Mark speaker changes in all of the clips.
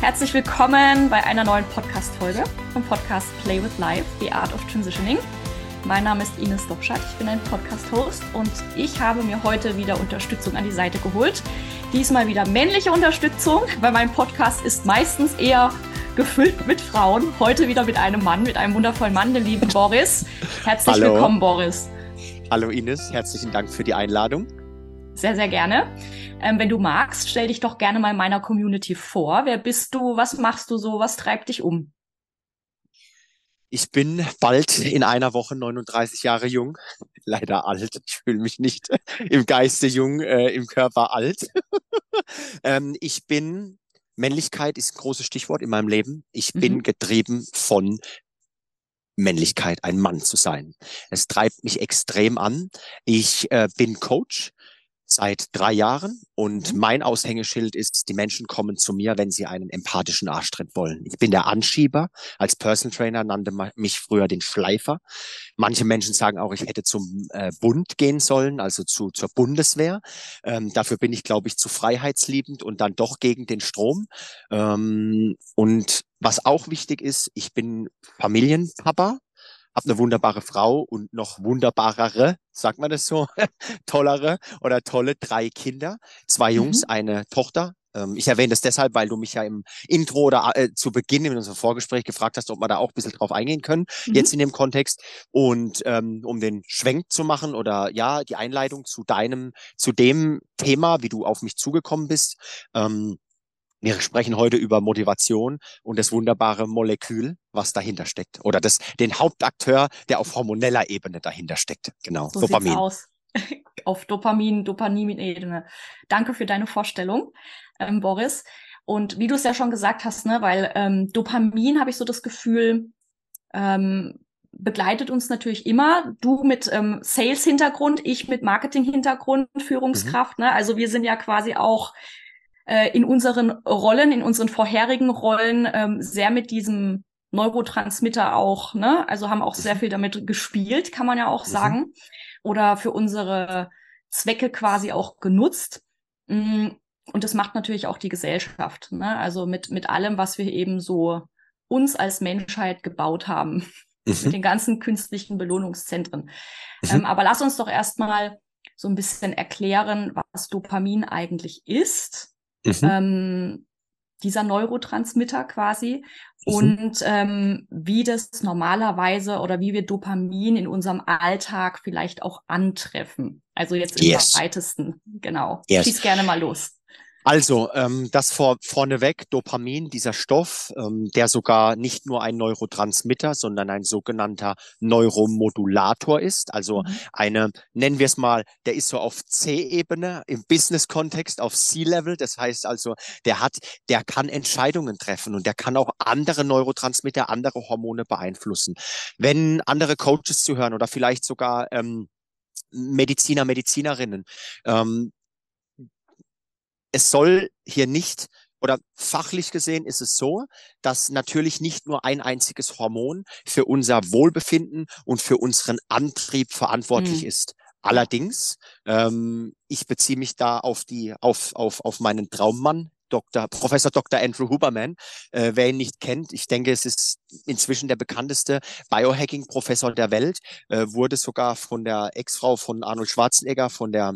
Speaker 1: Herzlich willkommen bei einer neuen Podcast-Folge vom Podcast Play with Life, The Art of Transitioning. Mein Name ist Ines Dobschat, ich bin ein Podcast-Host und ich habe mir heute wieder Unterstützung an die Seite geholt. Diesmal wieder männliche Unterstützung, weil mein Podcast ist meistens eher gefüllt mit Frauen. Heute wieder mit einem Mann, mit einem wundervollen Mann, den lieben Boris. Herzlich Hallo. willkommen, Boris.
Speaker 2: Hallo Ines, herzlichen Dank für die Einladung.
Speaker 1: Sehr, sehr gerne. Ähm, wenn du magst, stell dich doch gerne mal meiner Community vor. Wer bist du? Was machst du so? Was treibt dich um?
Speaker 2: Ich bin bald in einer Woche 39 Jahre jung. Leider alt. Ich fühle mich nicht im Geiste jung, äh, im Körper alt. ähm, ich bin, Männlichkeit ist ein großes Stichwort in meinem Leben. Ich bin mhm. getrieben von Männlichkeit, ein Mann zu sein. Es treibt mich extrem an. Ich äh, bin Coach seit drei Jahren und mhm. mein Aushängeschild ist, die Menschen kommen zu mir, wenn sie einen empathischen Arschtritt wollen. Ich bin der Anschieber. Als Personal Trainer nannte man mich früher den Schleifer. Manche Menschen sagen auch, ich hätte zum äh, Bund gehen sollen, also zu, zur Bundeswehr. Ähm, dafür bin ich, glaube ich, zu freiheitsliebend und dann doch gegen den Strom. Ähm, und was auch wichtig ist, ich bin Familienpapa habe eine wunderbare Frau und noch wunderbarere, sagt man das so, tollere oder tolle drei Kinder, zwei Jungs, mhm. eine Tochter. Ähm, ich erwähne das deshalb, weil du mich ja im Intro oder äh, zu Beginn in unserem Vorgespräch gefragt hast, ob wir da auch ein bisschen drauf eingehen können, mhm. jetzt in dem Kontext. Und ähm, um den Schwenk zu machen oder ja, die Einleitung zu deinem, zu dem Thema, wie du auf mich zugekommen bist. Ähm, wir sprechen heute über Motivation und das wunderbare Molekül, was dahinter steckt. Oder das, den Hauptakteur, der auf hormoneller Ebene dahinter steckt. Genau.
Speaker 1: So Dopamin. aus. auf Dopamin, Dopamin-Ebene. Danke für deine Vorstellung, ähm, Boris. Und wie du es ja schon gesagt hast, ne, weil ähm, Dopamin habe ich so das Gefühl, ähm, begleitet uns natürlich immer. Du mit ähm, Sales-Hintergrund, ich mit Marketing-Hintergrund, Führungskraft. Mhm. Ne? Also wir sind ja quasi auch äh, in unseren Rollen, in unseren vorherigen Rollen ähm, sehr mit diesem Neurotransmitter auch, ne? Also haben auch sehr mhm. viel damit gespielt, kann man ja auch mhm. sagen. Oder für unsere Zwecke quasi auch genutzt. Mm, und das macht natürlich auch die Gesellschaft, ne? Also mit, mit allem, was wir eben so uns als Menschheit gebaut haben. Mhm. Mit den ganzen künstlichen Belohnungszentren. Mhm. Ähm, aber lass uns doch erstmal so ein bisschen erklären, was Dopamin eigentlich ist Mhm. Ähm, dieser Neurotransmitter quasi mhm. und ähm, wie das normalerweise oder wie wir Dopamin in unserem Alltag vielleicht auch antreffen. Also jetzt im yes. weitesten, genau. Yes. Schieß gerne mal los.
Speaker 2: Also, ähm, das vor, vorneweg, Dopamin, dieser Stoff, ähm, der sogar nicht nur ein Neurotransmitter, sondern ein sogenannter Neuromodulator ist. Also mhm. eine, nennen wir es mal, der ist so auf C-Ebene, im Business-Kontext auf C-Level. Das heißt also, der hat, der kann Entscheidungen treffen und der kann auch andere Neurotransmitter, andere Hormone beeinflussen. Wenn andere Coaches zuhören oder vielleicht sogar ähm, Mediziner, Medizinerinnen, ähm, es soll hier nicht oder fachlich gesehen ist es so, dass natürlich nicht nur ein einziges Hormon für unser Wohlbefinden und für unseren Antrieb verantwortlich mhm. ist. Allerdings, ähm, ich beziehe mich da auf die, auf, auf, auf meinen Traummann, Dr. Professor Dr. Andrew Huberman. Äh, wer ihn nicht kennt, ich denke, es ist inzwischen der bekannteste Biohacking-Professor der Welt, äh, wurde sogar von der Ex-Frau von Arnold Schwarzenegger, von der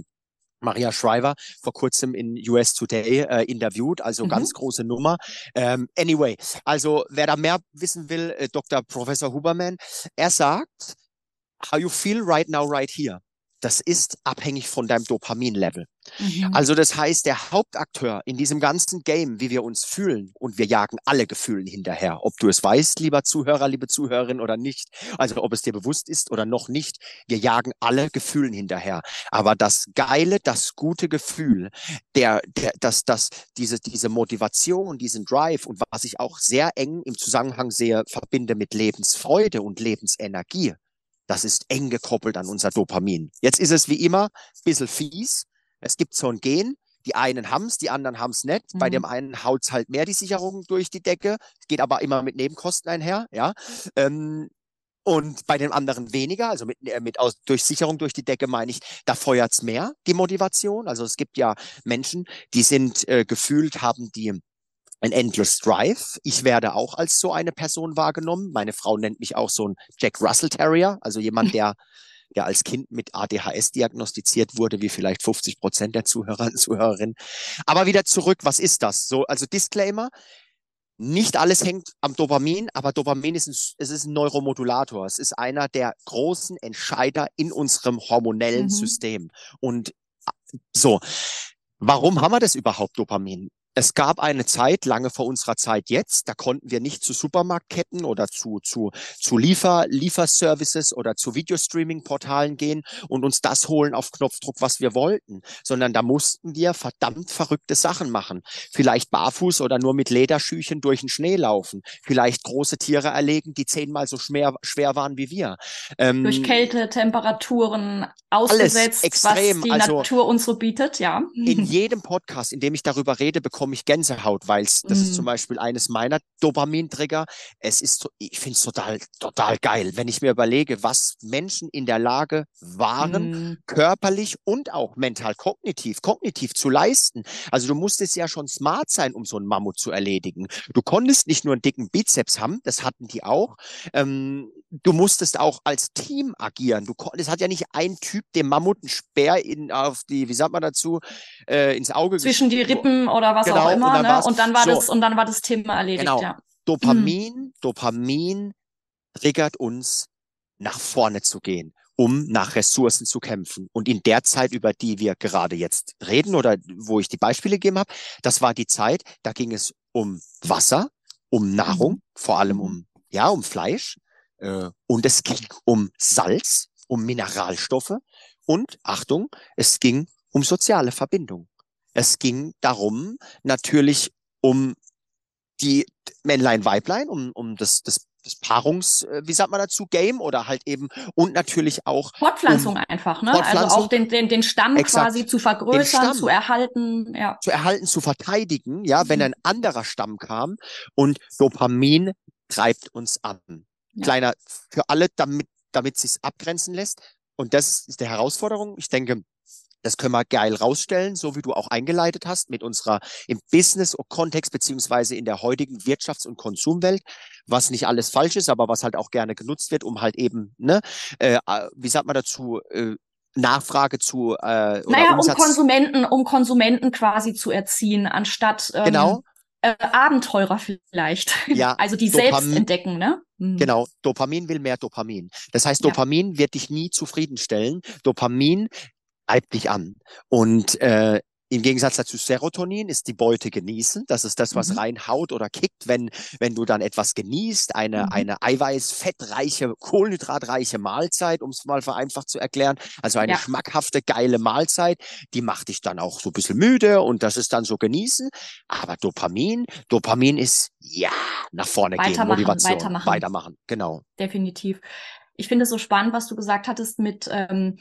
Speaker 2: Maria Shriver vor kurzem in US Today äh, interviewt, also mhm. ganz große Nummer. Ähm, anyway, also wer da mehr wissen will, äh, Dr. Professor Huberman, er sagt, how you feel right now, right here das ist abhängig von deinem Dopamin-Level. Mhm. Also das heißt, der Hauptakteur in diesem ganzen Game, wie wir uns fühlen, und wir jagen alle Gefühlen hinterher, ob du es weißt, lieber Zuhörer, liebe Zuhörerin oder nicht, also ob es dir bewusst ist oder noch nicht, wir jagen alle Gefühlen hinterher. Aber das geile, das gute Gefühl, der, der, das, das, diese, diese Motivation, diesen Drive und was ich auch sehr eng im Zusammenhang sehe, verbinde mit Lebensfreude und Lebensenergie, das ist eng gekoppelt an unser Dopamin. Jetzt ist es wie immer ein bisschen fies. Es gibt so ein Gen. Die einen haben es, die anderen haben es nicht. Mhm. Bei dem einen haut es halt mehr die Sicherung durch die Decke, geht aber immer mit Nebenkosten einher. Ja. Ähm, und bei den anderen weniger, also mit, äh, mit aus, durch Sicherung durch die Decke meine ich, da feuert's mehr, die Motivation. Also es gibt ja Menschen, die sind äh, gefühlt, haben die ein Endless Drive. Ich werde auch als so eine Person wahrgenommen. Meine Frau nennt mich auch so ein Jack Russell Terrier, also jemand, der der als Kind mit ADHS diagnostiziert wurde, wie vielleicht 50 Prozent der Zuhörer und Zuhörerinnen. Aber wieder zurück, was ist das? So, also Disclaimer. Nicht alles hängt am Dopamin, aber Dopamin ist ein, es ist ein Neuromodulator. Es ist einer der großen Entscheider in unserem hormonellen mhm. System. Und so, warum haben wir das überhaupt, Dopamin? Es gab eine Zeit, lange vor unserer Zeit jetzt, da konnten wir nicht zu Supermarktketten oder zu, zu, zu Liefer, Lieferservices oder zu Videostreaming-Portalen gehen und uns das holen auf Knopfdruck, was wir wollten, sondern da mussten wir verdammt verrückte Sachen machen. Vielleicht barfuß oder nur mit Lederschüchen durch den Schnee laufen. Vielleicht große Tiere erlegen, die zehnmal so schwer, schwer waren wie wir.
Speaker 1: Ähm, durch Kälte, Temperaturen ausgesetzt, extrem. was die also, Natur uns so bietet, ja.
Speaker 2: In jedem Podcast, in dem ich darüber rede, bekomme bekomme ich Gänsehaut, weil das mm. ist zum mhm. Beispiel eines meiner Dopamintrigger. Es ist, ich finde es total, total geil, wenn ich mir überlege, was Menschen in der Lage waren, mm. körperlich und auch mental, kognitiv, kognitiv zu leisten. Also du musstest ja schon smart sein, um so einen Mammut zu erledigen. Du konntest nicht nur einen dicken Bizeps haben, das hatten die auch. Ähm, du musstest auch als Team agieren. Du es hat ja nicht ein Typ dem Mammut einen Speer in auf die, wie sagt man dazu, äh, ins Auge
Speaker 1: zwischen die Rippen oder was genau, auch immer. Und dann, ne? und dann war so, das und dann war das Thema erledigt. Genau. Ja.
Speaker 2: Dopamin, hm. Dopamin triggert uns nach vorne zu gehen, um nach Ressourcen zu kämpfen. Und in der Zeit, über die wir gerade jetzt reden oder wo ich die Beispiele gegeben habe, das war die Zeit, da ging es um Wasser, um Nahrung, mhm. vor allem um ja um Fleisch und es ging um Salz, um Mineralstoffe und Achtung, es ging um soziale Verbindung. Es ging darum, natürlich um die Männlein-Weiblein, um, um das, das, das Paarungs, äh, wie sagt man dazu, Game oder halt eben und natürlich auch
Speaker 1: Fortpflanzung um, einfach, ne? Fortpflanzung, also auch den, den, den Stamm exakt, quasi zu vergrößern, zu erhalten, ja.
Speaker 2: Zu erhalten, zu verteidigen, ja, mhm. wenn ein anderer Stamm kam und Dopamin treibt uns an. Ja. Kleiner für alle, damit, damit sich's abgrenzen lässt. Und das ist die Herausforderung. Ich denke, das können wir geil rausstellen, so wie du auch eingeleitet hast mit unserer im Business-Kontext beziehungsweise in der heutigen Wirtschafts- und Konsumwelt, was nicht alles falsch ist, aber was halt auch gerne genutzt wird, um halt eben, ne, äh, wie sagt man dazu, äh, Nachfrage zu
Speaker 1: äh, oder naja, Umsatz. um Konsumenten, um Konsumenten quasi zu erziehen, anstatt ähm,
Speaker 2: genau.
Speaker 1: Äh, Abenteurer vielleicht. Ja, also die Dopamin, selbst entdecken, ne?
Speaker 2: Mhm. Genau, Dopamin will mehr Dopamin. Das heißt, Dopamin ja. wird dich nie zufriedenstellen. Dopamin reibt dich an. Und äh, im Gegensatz dazu Serotonin ist die Beute genießen. Das ist das, was mhm. reinhaut oder kickt, wenn, wenn du dann etwas genießt, eine, mhm. eine eiweiß, fettreiche, kohlenhydratreiche Mahlzeit, um es mal vereinfacht zu erklären. Also eine ja. schmackhafte, geile Mahlzeit, die macht dich dann auch so ein bisschen müde und das ist dann so genießen. Aber Dopamin, Dopamin ist ja nach vorne gehen, Motivation. Weitermachen. Weitermachen, genau.
Speaker 1: Definitiv. Ich finde es so spannend, was du gesagt hattest mit ähm,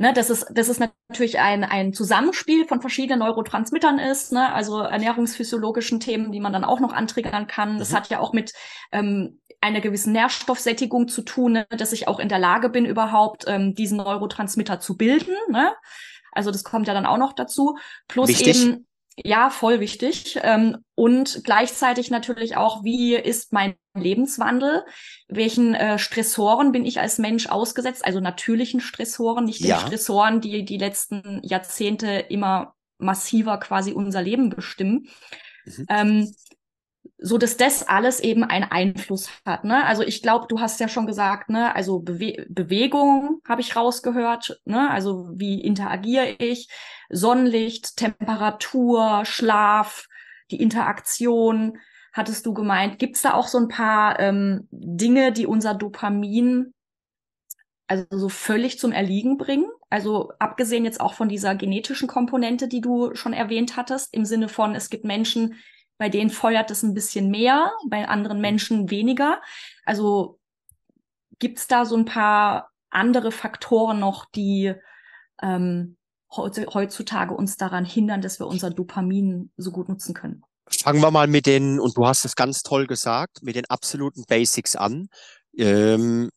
Speaker 1: Ne, das ist, das ist natürlich ein, ein Zusammenspiel von verschiedenen Neurotransmittern ist, ne, also ernährungsphysiologischen Themen, die man dann auch noch antriggern kann. Mhm. Das hat ja auch mit ähm, einer gewissen Nährstoffsättigung zu tun, ne, dass ich auch in der Lage bin, überhaupt ähm, diesen Neurotransmitter zu bilden. Ne? Also das kommt ja dann auch noch dazu. Plus Wichtig. eben ja, voll wichtig. Ähm, und gleichzeitig natürlich auch, wie ist mein Lebenswandel? Welchen äh, Stressoren bin ich als Mensch ausgesetzt? Also natürlichen Stressoren, nicht ja. den Stressoren, die die letzten Jahrzehnte immer massiver quasi unser Leben bestimmen. Mhm. Ähm, so dass das alles eben einen Einfluss hat. Ne? Also ich glaube, du hast ja schon gesagt, ne, also Bewe Bewegung habe ich rausgehört, ne? Also wie interagiere ich? Sonnenlicht, Temperatur, Schlaf, die Interaktion, hattest du gemeint. Gibt es da auch so ein paar ähm, Dinge, die unser Dopamin also so völlig zum Erliegen bringen? Also abgesehen jetzt auch von dieser genetischen Komponente, die du schon erwähnt hattest, im Sinne von, es gibt Menschen, bei denen feuert es ein bisschen mehr, bei anderen Menschen weniger. Also gibt es da so ein paar andere Faktoren noch, die ähm, heutzutage uns daran hindern, dass wir unser Dopamin so gut nutzen können?
Speaker 2: Fangen wir mal mit den, und du hast es ganz toll gesagt, mit den absoluten Basics an. Ähm,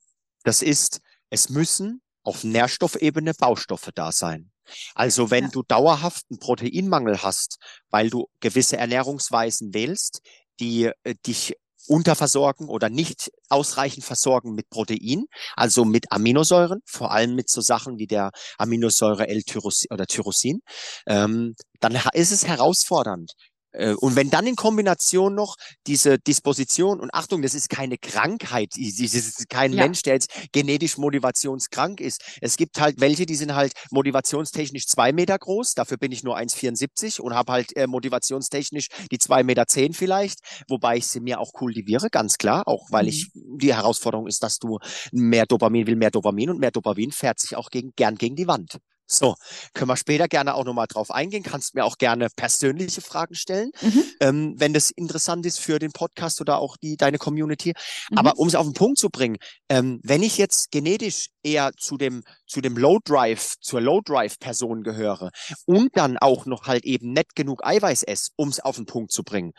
Speaker 2: das ist, es müssen auf Nährstoffebene Baustoffe da sein. Also wenn ja. du dauerhaft einen Proteinmangel hast, weil du gewisse Ernährungsweisen wählst, die äh, dich unterversorgen oder nicht ausreichend versorgen mit Protein, also mit Aminosäuren, vor allem mit so Sachen wie der Aminosäure L-Tyrosin oder Tyrosin, ähm, dann ist es herausfordernd. Äh, und wenn dann in Kombination noch diese Disposition, und Achtung, das ist keine Krankheit, das ist kein ja. Mensch, der jetzt genetisch motivationskrank ist. Es gibt halt welche, die sind halt motivationstechnisch zwei Meter groß, dafür bin ich nur 1,74 und habe halt äh, motivationstechnisch die zwei Meter zehn vielleicht, wobei ich sie mir auch kultiviere, ganz klar, auch weil mhm. ich, die Herausforderung ist, dass du mehr Dopamin will, mehr Dopamin und mehr Dopamin fährt sich auch gegen, gern gegen die Wand. So, können wir später gerne auch nochmal drauf eingehen. Kannst mir auch gerne persönliche Fragen stellen, mhm. ähm, wenn das interessant ist für den Podcast oder auch die deine Community. Mhm. Aber um es auf den Punkt zu bringen, ähm, wenn ich jetzt genetisch eher zu dem zu dem Low Drive, zur Low Drive Person gehöre und dann auch noch halt eben nicht genug Eiweiß esse, um es auf den Punkt zu bringen,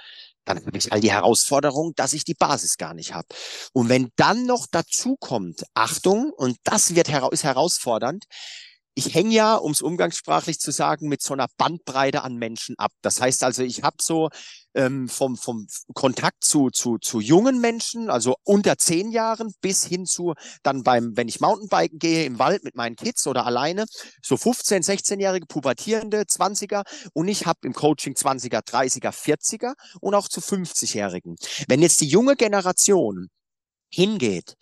Speaker 2: dann habe ich halt die Herausforderung, dass ich die Basis gar nicht habe. Und wenn dann noch dazu kommt, Achtung, und das wird hera ist herausfordernd, ich hänge ja, um es umgangssprachlich zu sagen, mit so einer Bandbreite an Menschen ab. Das heißt also, ich habe so ähm, vom, vom Kontakt zu, zu, zu jungen Menschen, also unter zehn Jahren, bis hin zu dann beim, wenn ich Mountainbiken gehe im Wald mit meinen Kids oder alleine, so 15, 16-jährige Pubertierende, 20er und ich habe im Coaching 20er, 30er, 40er und auch zu 50-Jährigen. Wenn jetzt die junge Generation hingeht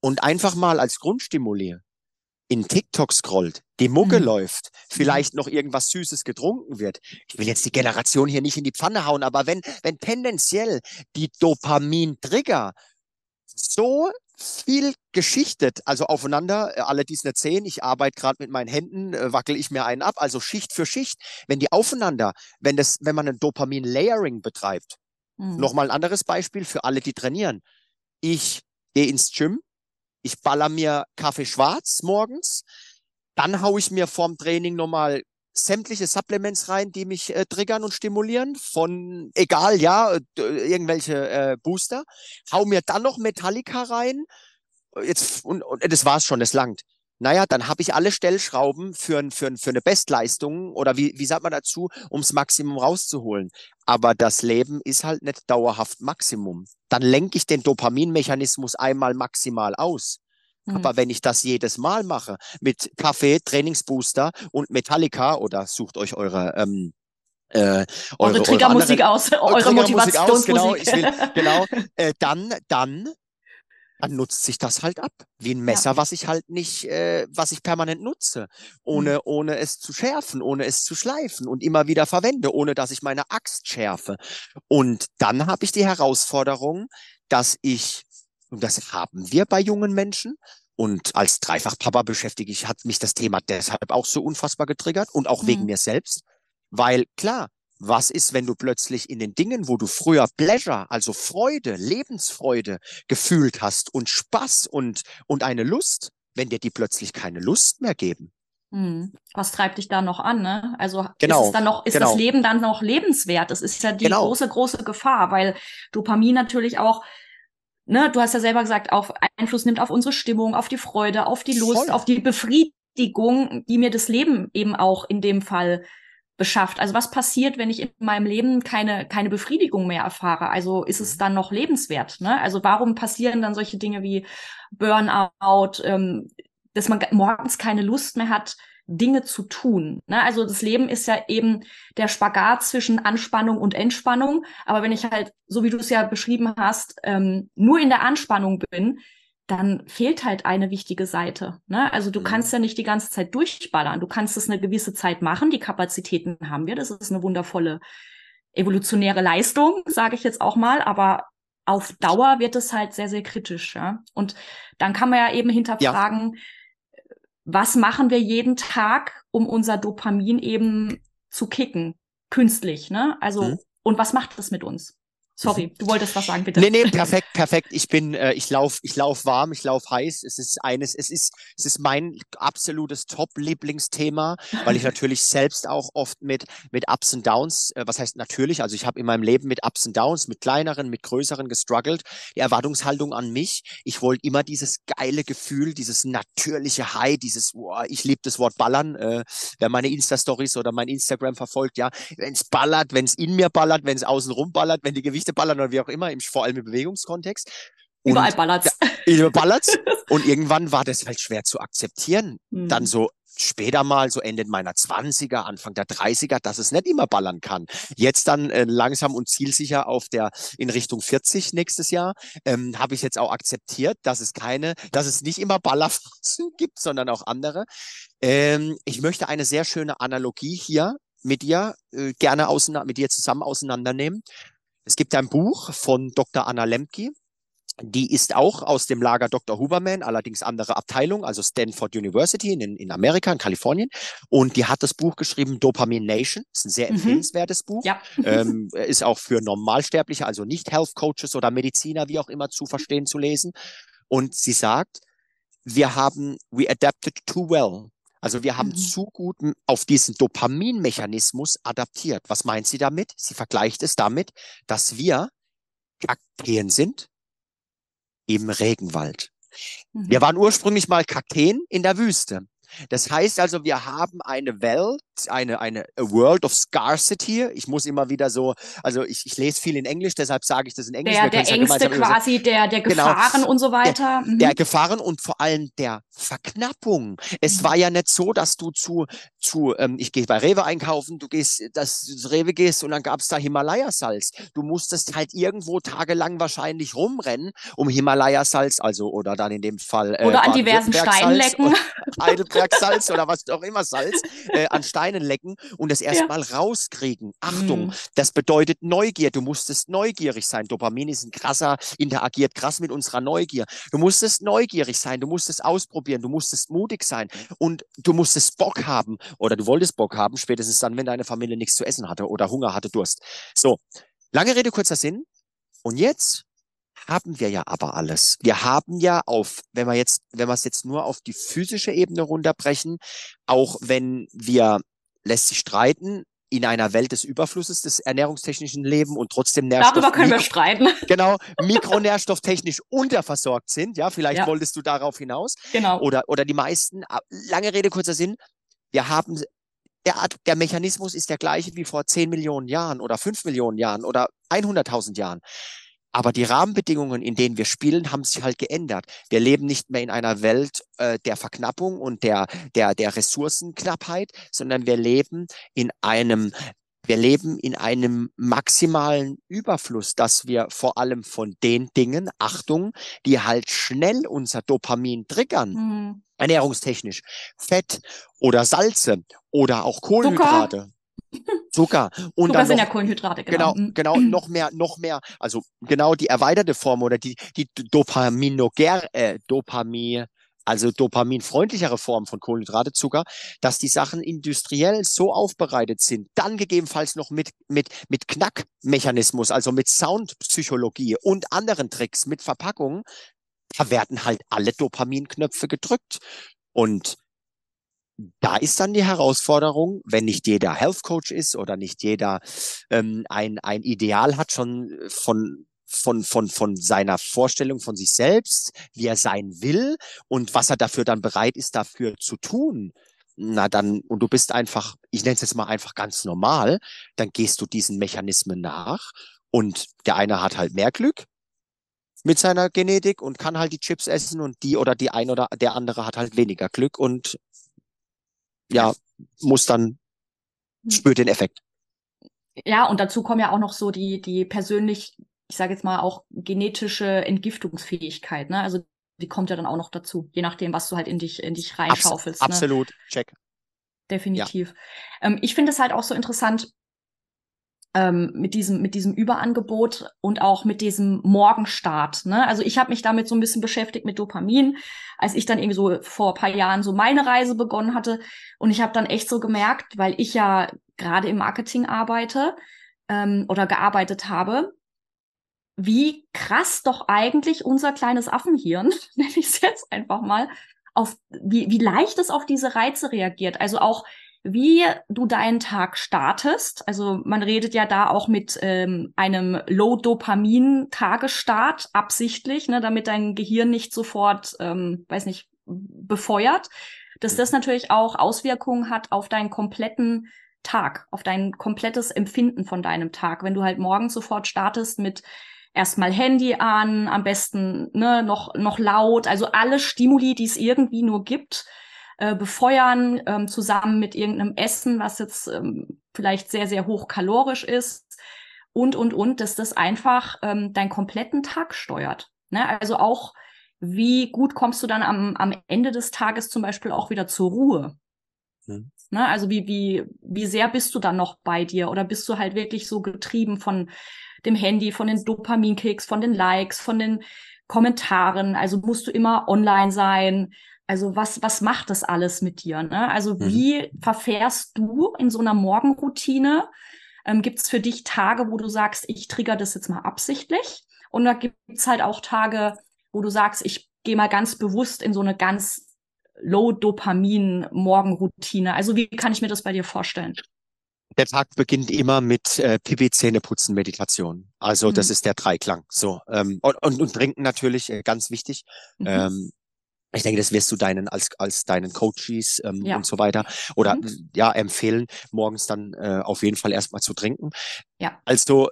Speaker 2: und einfach mal als Grundstimulier in TikTok scrollt, die Mucke mhm. läuft, vielleicht noch irgendwas Süßes getrunken wird. Ich will jetzt die Generation hier nicht in die Pfanne hauen, aber wenn, wenn tendenziell die Dopamin-Trigger so viel geschichtet, also aufeinander, äh, alle, die es nicht sehen, ich arbeite gerade mit meinen Händen, äh, wackel ich mir einen ab, also Schicht für Schicht, wenn die aufeinander, wenn das, wenn man ein Dopamin-Layering betreibt, mhm. nochmal ein anderes Beispiel für alle, die trainieren. Ich gehe ins Gym, ich baller mir Kaffee schwarz morgens, dann haue ich mir vorm Training nochmal sämtliche Supplements rein, die mich äh, triggern und stimulieren, von egal, ja, irgendwelche äh, Booster, hau mir dann noch Metallica rein, jetzt und, und das war's schon, das langt. Naja, dann habe ich alle Stellschrauben für, für, für eine Bestleistung oder wie, wie sagt man dazu, ums Maximum rauszuholen. Aber das Leben ist halt nicht dauerhaft Maximum. Dann lenke ich den Dopaminmechanismus einmal maximal aus. Mhm. Aber wenn ich das jedes Mal mache mit Kaffee, Trainingsbooster und Metallica oder sucht euch eure ähm,
Speaker 1: äh, eure, eure Triggermusik aus, eure Motivationsmusik.
Speaker 2: Genau, ich will, genau. Äh, dann, dann dann nutzt sich das halt ab. Wie ein Messer, ja. was ich halt nicht, äh, was ich permanent nutze, ohne, mhm. ohne es zu schärfen, ohne es zu schleifen und immer wieder verwende, ohne dass ich meine Axt schärfe. Und dann habe ich die Herausforderung, dass ich, und das haben wir bei jungen Menschen, und als Dreifachpapa beschäftige ich, hat mich das Thema deshalb auch so unfassbar getriggert und auch mhm. wegen mir selbst. Weil klar, was ist, wenn du plötzlich in den Dingen, wo du früher Pleasure, also Freude, Lebensfreude gefühlt hast und Spaß und, und eine Lust, wenn dir die plötzlich keine Lust mehr geben?
Speaker 1: Hm. Was treibt dich da noch an, ne? Also
Speaker 2: genau,
Speaker 1: ist, es dann noch, ist genau. das Leben dann noch lebenswert? Das ist ja die genau. große, große Gefahr, weil Dopamin natürlich auch, ne, du hast ja selber gesagt, auch Einfluss nimmt auf unsere Stimmung, auf die Freude, auf die Lust, Voll. auf die Befriedigung, die mir das Leben eben auch in dem Fall beschafft. Also was passiert, wenn ich in meinem Leben keine, keine Befriedigung mehr erfahre? Also ist es mhm. dann noch lebenswert? Ne? Also warum passieren dann solche Dinge wie Burnout, ähm, dass man morgens keine Lust mehr hat, Dinge zu tun. Ne? Also das Leben ist ja eben der Spagat zwischen Anspannung und Entspannung. Aber wenn ich halt, so wie du es ja beschrieben hast, ähm, nur in der Anspannung bin, dann fehlt halt eine wichtige Seite. Ne? Also du mhm. kannst ja nicht die ganze Zeit durchballern. Du kannst es eine gewisse Zeit machen. Die Kapazitäten haben wir. Das ist eine wundervolle evolutionäre Leistung, sage ich jetzt auch mal. Aber auf Dauer wird es halt sehr, sehr kritisch. Ja? Und dann kann man ja eben hinterfragen, ja. was machen wir jeden Tag, um unser Dopamin eben zu kicken, künstlich. Ne? Also, mhm. und was macht das mit uns? Sorry, du wolltest was sagen, bitte.
Speaker 2: Nee, nee, perfekt, perfekt. Ich bin, äh, ich lauf, ich lauf warm, ich lauf heiß. Es ist eines, es ist, es ist mein absolutes Top-Lieblingsthema, weil ich natürlich selbst auch oft mit, mit Ups und Downs, äh, was heißt natürlich, also ich habe in meinem Leben mit Ups und Downs, mit kleineren, mit größeren gestruggelt. Die Erwartungshaltung an mich, ich wollte immer dieses geile Gefühl, dieses natürliche High, dieses, boah, ich liebe das Wort Ballern. Äh, wer meine Insta-Stories oder mein Instagram verfolgt, ja, wenn es ballert, wenn es in mir ballert, wenn es außen rum ballert, wenn die Gewichte ballern oder wie auch immer, im, vor allem im Bewegungskontext.
Speaker 1: Und Überall ballert's.
Speaker 2: Überall ballert's. und irgendwann war das halt schwer zu akzeptieren. Mhm. Dann so später mal, so Ende meiner 20er, Anfang der 30er, dass es nicht immer ballern kann. Jetzt dann äh, langsam und zielsicher auf der in Richtung 40 nächstes Jahr, ähm, habe ich jetzt auch akzeptiert, dass es keine, dass es nicht immer Ballerphasen gibt, sondern auch andere. Ähm, ich möchte eine sehr schöne Analogie hier mit dir äh, gerne auseinander, mit dir zusammen auseinandernehmen. Es gibt ein Buch von Dr. Anna Lemke, die ist auch aus dem Lager Dr. Huberman, allerdings andere Abteilung, also Stanford University in, in Amerika, in Kalifornien. Und die hat das Buch geschrieben, Dopamine Nation. Das ist ein sehr mhm. empfehlenswertes Buch. Ja. Ähm, ist auch für Normalsterbliche, also nicht Health Coaches oder Mediziner, wie auch immer, zu verstehen, zu lesen. Und sie sagt, wir haben, we adapted too well. Also wir haben mhm. zu gut auf diesen Dopaminmechanismus adaptiert. Was meint sie damit? Sie vergleicht es damit, dass wir Kakteen sind im Regenwald. Mhm. Wir waren ursprünglich mal Kakteen in der Wüste. Das heißt also, wir haben eine Welt, eine, eine World of Scarcity. Ich muss immer wieder so, also ich, ich lese viel in Englisch, deshalb sage ich das in Englisch.
Speaker 1: Der, der Ängste quasi, der, der genau. Gefahren genau, und so weiter.
Speaker 2: Der, mhm. der, Gefahren und vor allem der Verknappung. Es mhm. war ja nicht so, dass du zu, zu ähm, ich gehe bei Rewe einkaufen, du gehst, dass du Rewe gehst und dann gab es da Himalaya-Salz. Du musstest halt irgendwo tagelang wahrscheinlich rumrennen, um Himalaya-Salz, also oder dann in dem Fall.
Speaker 1: Äh, oder an diversen Steinlecken.
Speaker 2: Heidelberg-Salz oder was auch immer Salz, äh, an Stein Steinen lecken und das erstmal ja. rauskriegen. Achtung, mm. das bedeutet Neugier. Du musstest neugierig sein. Dopamin ist ein krasser, interagiert krass mit unserer Neugier. Du musstest neugierig sein, du musstest ausprobieren, du musstest mutig sein und du musstest Bock haben oder du wolltest Bock haben, spätestens dann, wenn deine Familie nichts zu essen hatte oder Hunger hatte, Durst. So, lange Rede, kurzer Sinn. Und jetzt haben wir ja aber alles. Wir haben ja auf, wenn wir jetzt, wenn wir es jetzt nur auf die physische Ebene runterbrechen, auch wenn wir lässt sich streiten in einer Welt des Überflusses des ernährungstechnischen Leben und trotzdem
Speaker 1: Nährstoff Darüber können wir streiten.
Speaker 2: Genau, mikronährstofftechnisch unterversorgt sind. Ja, vielleicht ja. wolltest du darauf hinaus.
Speaker 1: Genau.
Speaker 2: Oder, oder die meisten, ah, lange Rede, kurzer Sinn. Wir haben, der, der Mechanismus ist der gleiche wie vor 10 Millionen Jahren oder 5 Millionen Jahren oder 100.000 Jahren. Aber die Rahmenbedingungen, in denen wir spielen, haben sich halt geändert. Wir leben nicht mehr in einer Welt äh, der Verknappung und der, der, der Ressourcenknappheit, sondern wir leben in einem wir leben in einem maximalen Überfluss, dass wir vor allem von den Dingen, Achtung, die halt schnell unser Dopamin triggern, mhm. ernährungstechnisch, Fett oder Salze oder auch Kohlenhydrate. Zucker. Zucker. Und
Speaker 1: Zucker
Speaker 2: dann
Speaker 1: sind
Speaker 2: noch,
Speaker 1: ja Kohlenhydrate,
Speaker 2: genau. Genau, genau, noch mehr, noch mehr, also genau die erweiterte Form oder die, die Dopaminoger, äh, Dopamin, also dopaminfreundlichere Form von Kohlenhydrate, Zucker, dass die Sachen industriell so aufbereitet sind, dann gegebenenfalls noch mit, mit, mit Knackmechanismus, also mit Soundpsychologie und anderen Tricks, mit Verpackungen, da werden halt alle Dopaminknöpfe gedrückt. Und da ist dann die Herausforderung, wenn nicht jeder Health Coach ist oder nicht jeder ähm, ein, ein Ideal hat schon von von, von, von seiner Vorstellung von sich selbst, wie er sein will und was er dafür dann bereit ist, dafür zu tun. Na dann, und du bist einfach, ich nenne es jetzt mal einfach ganz normal, dann gehst du diesen Mechanismen nach und der eine hat halt mehr Glück mit seiner Genetik und kann halt die Chips essen und die oder die ein oder der andere hat halt weniger Glück und ja, muss dann, hm. spürt den Effekt.
Speaker 1: Ja, und dazu kommen ja auch noch so die, die persönlich, ich sage jetzt mal auch genetische Entgiftungsfähigkeit, ne? Also die kommt ja dann auch noch dazu, je nachdem, was du halt in dich, in dich reinschaufelst.
Speaker 2: Abs ne? Absolut, check.
Speaker 1: Definitiv. Ja. Ähm, ich finde es halt auch so interessant, ähm, mit diesem mit diesem Überangebot und auch mit diesem Morgenstart. Ne? Also ich habe mich damit so ein bisschen beschäftigt mit Dopamin, als ich dann irgendwie so vor paar Jahren so meine Reise begonnen hatte und ich habe dann echt so gemerkt, weil ich ja gerade im Marketing arbeite ähm, oder gearbeitet habe, wie krass doch eigentlich unser kleines Affenhirn, nenne ich es jetzt einfach mal, auf wie, wie leicht es auf diese Reize reagiert. Also auch wie du deinen Tag startest. Also man redet ja da auch mit ähm, einem Low-Dopamin-Tagesstart absichtlich, ne, damit dein Gehirn nicht sofort, ähm, weiß nicht, befeuert. Dass das natürlich auch Auswirkungen hat auf deinen kompletten Tag, auf dein komplettes Empfinden von deinem Tag. Wenn du halt morgens sofort startest mit erstmal Handy an, am besten ne, noch, noch laut, also alle Stimuli, die es irgendwie nur gibt, äh, befeuern, ähm, zusammen mit irgendeinem Essen, was jetzt ähm, vielleicht sehr, sehr hochkalorisch ist und, und, und, dass das einfach ähm, deinen kompletten Tag steuert. Ne? Also auch, wie gut kommst du dann am, am Ende des Tages zum Beispiel auch wieder zur Ruhe? Mhm. Ne? Also wie, wie, wie sehr bist du dann noch bei dir? Oder bist du halt wirklich so getrieben von dem Handy, von den Dopaminkicks, von den Likes, von den Kommentaren? Also musst du immer online sein? Also was, was macht das alles mit dir? Ne? Also mhm. wie verfährst du in so einer Morgenroutine? Ähm, gibt es für dich Tage, wo du sagst, ich trigger das jetzt mal absichtlich? Und da gibt es halt auch Tage, wo du sagst, ich gehe mal ganz bewusst in so eine ganz Low-Dopamin-Morgenroutine. Also wie kann ich mir das bei dir vorstellen?
Speaker 2: Der Tag beginnt immer mit äh, Pipi Zähneputzen Meditation. Also mhm. das ist der Dreiklang. So ähm, und, und, und trinken natürlich äh, ganz wichtig. Mhm. Ähm, ich denke, das wirst du deinen als als deinen Coaches ähm, ja. und so weiter oder mhm. ja empfehlen, morgens dann äh, auf jeden Fall erstmal zu trinken. Ja. Also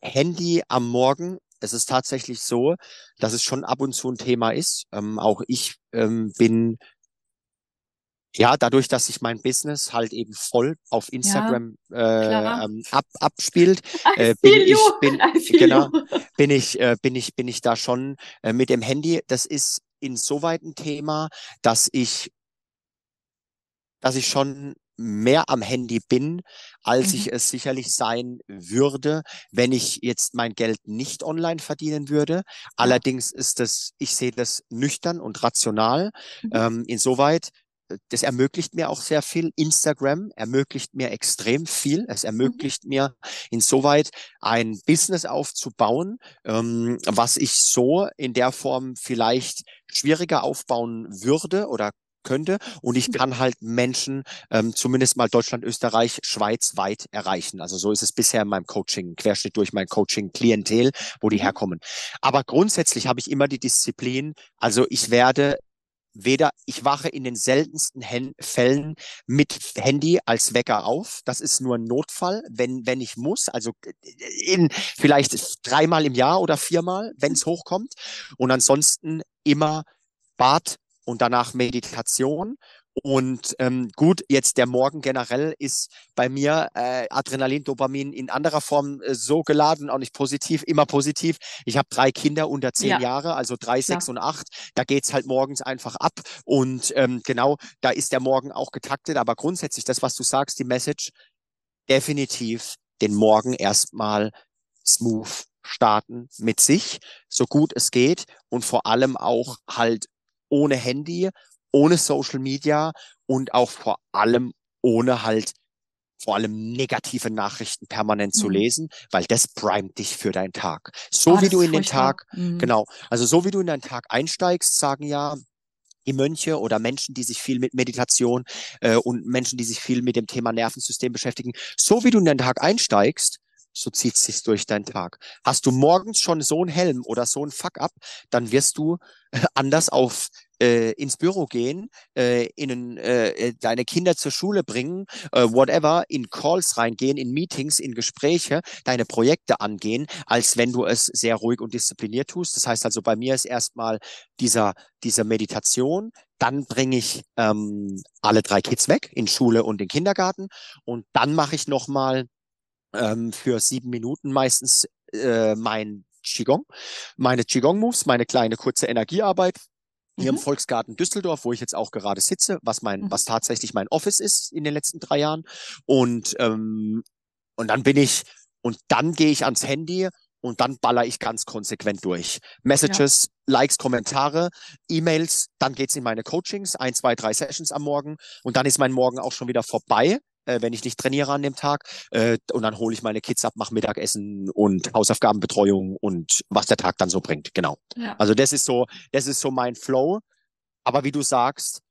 Speaker 2: Handy am Morgen. Es ist tatsächlich so, dass es schon ab und zu ein Thema ist. Ähm, auch ich ähm, bin ja, dadurch, dass sich mein Business halt eben voll auf Instagram ja, äh, ähm, ab, abspielt, äh, bin ich bin, genau, bin ich äh, bin ich bin ich da schon äh, mit dem Handy. Das ist insoweit ein Thema, dass ich, dass ich schon mehr am Handy bin, als mhm. ich es sicherlich sein würde, wenn ich jetzt mein Geld nicht online verdienen würde. Allerdings ist das, ich sehe das nüchtern und rational. Mhm. Ähm, insoweit, das ermöglicht mir auch sehr viel. Instagram ermöglicht mir extrem viel. Es mhm. ermöglicht mhm. mir insoweit ein Business aufzubauen, ähm, was ich so in der Form vielleicht schwieriger aufbauen würde oder könnte. Und ich kann halt Menschen, ähm, zumindest mal Deutschland, Österreich, Schweiz weit erreichen. Also so ist es bisher in meinem Coaching, Querschnitt durch mein Coaching-Klientel, wo die mhm. herkommen. Aber grundsätzlich habe ich immer die Disziplin, also ich werde weder, ich wache in den seltensten Hen Fällen mit Handy als Wecker auf. Das ist nur ein Notfall, wenn, wenn ich muss. Also in vielleicht dreimal im Jahr oder viermal, wenn es hochkommt. Und ansonsten immer Bad und danach Meditation und ähm, gut, jetzt der Morgen generell ist bei mir äh, Adrenalin, Dopamin in anderer Form äh, so geladen, auch nicht positiv, immer positiv. Ich habe drei Kinder unter zehn ja. Jahre, also drei, sechs ja. und acht. Da geht's halt morgens einfach ab. Und ähm, genau, da ist der Morgen auch getaktet. Aber grundsätzlich, das, was du sagst, die Message, definitiv den Morgen erstmal smooth starten mit sich, so gut es geht und vor allem auch halt ohne Handy ohne Social Media und auch vor allem ohne halt vor allem negative Nachrichten permanent mhm. zu lesen, weil das primet dich für deinen Tag. So oh, wie du in den Tag, mhm. genau, also so wie du in deinen Tag einsteigst, sagen ja die Mönche oder Menschen, die sich viel mit Meditation äh, und Menschen, die sich viel mit dem Thema Nervensystem beschäftigen, so wie du in den Tag einsteigst, so zieht es sich durch deinen Tag. Hast du morgens schon so einen Helm oder so einen Fuck-up, dann wirst du anders auf äh, ins Büro gehen, äh, in äh, äh, deine Kinder zur Schule bringen, äh, whatever, in Calls reingehen, in Meetings, in Gespräche, deine Projekte angehen, als wenn du es sehr ruhig und diszipliniert tust. Das heißt also, bei mir ist erstmal dieser, dieser Meditation, dann bringe ich ähm, alle drei Kids weg in Schule und in Kindergarten. Und dann mache ich nochmal ähm, für sieben Minuten meistens äh, mein Qigong, meine Qigong-Moves, meine kleine kurze Energiearbeit, hier mhm. im Volksgarten Düsseldorf, wo ich jetzt auch gerade sitze, was mein, mhm. was tatsächlich mein Office ist in den letzten drei Jahren. Und, ähm, und dann bin ich, und dann gehe ich ans Handy und dann baller ich ganz konsequent durch. Messages, ja. Likes, Kommentare, E-Mails, dann geht's in meine Coachings, ein, zwei, drei Sessions am Morgen und dann ist mein Morgen auch schon wieder vorbei. Äh, wenn ich nicht trainiere an dem Tag. Äh, und dann hole ich meine Kids ab, mache Mittagessen und Hausaufgabenbetreuung und was der Tag dann so bringt. Genau. Ja. Also das ist so, das ist so mein Flow. Aber wie du sagst,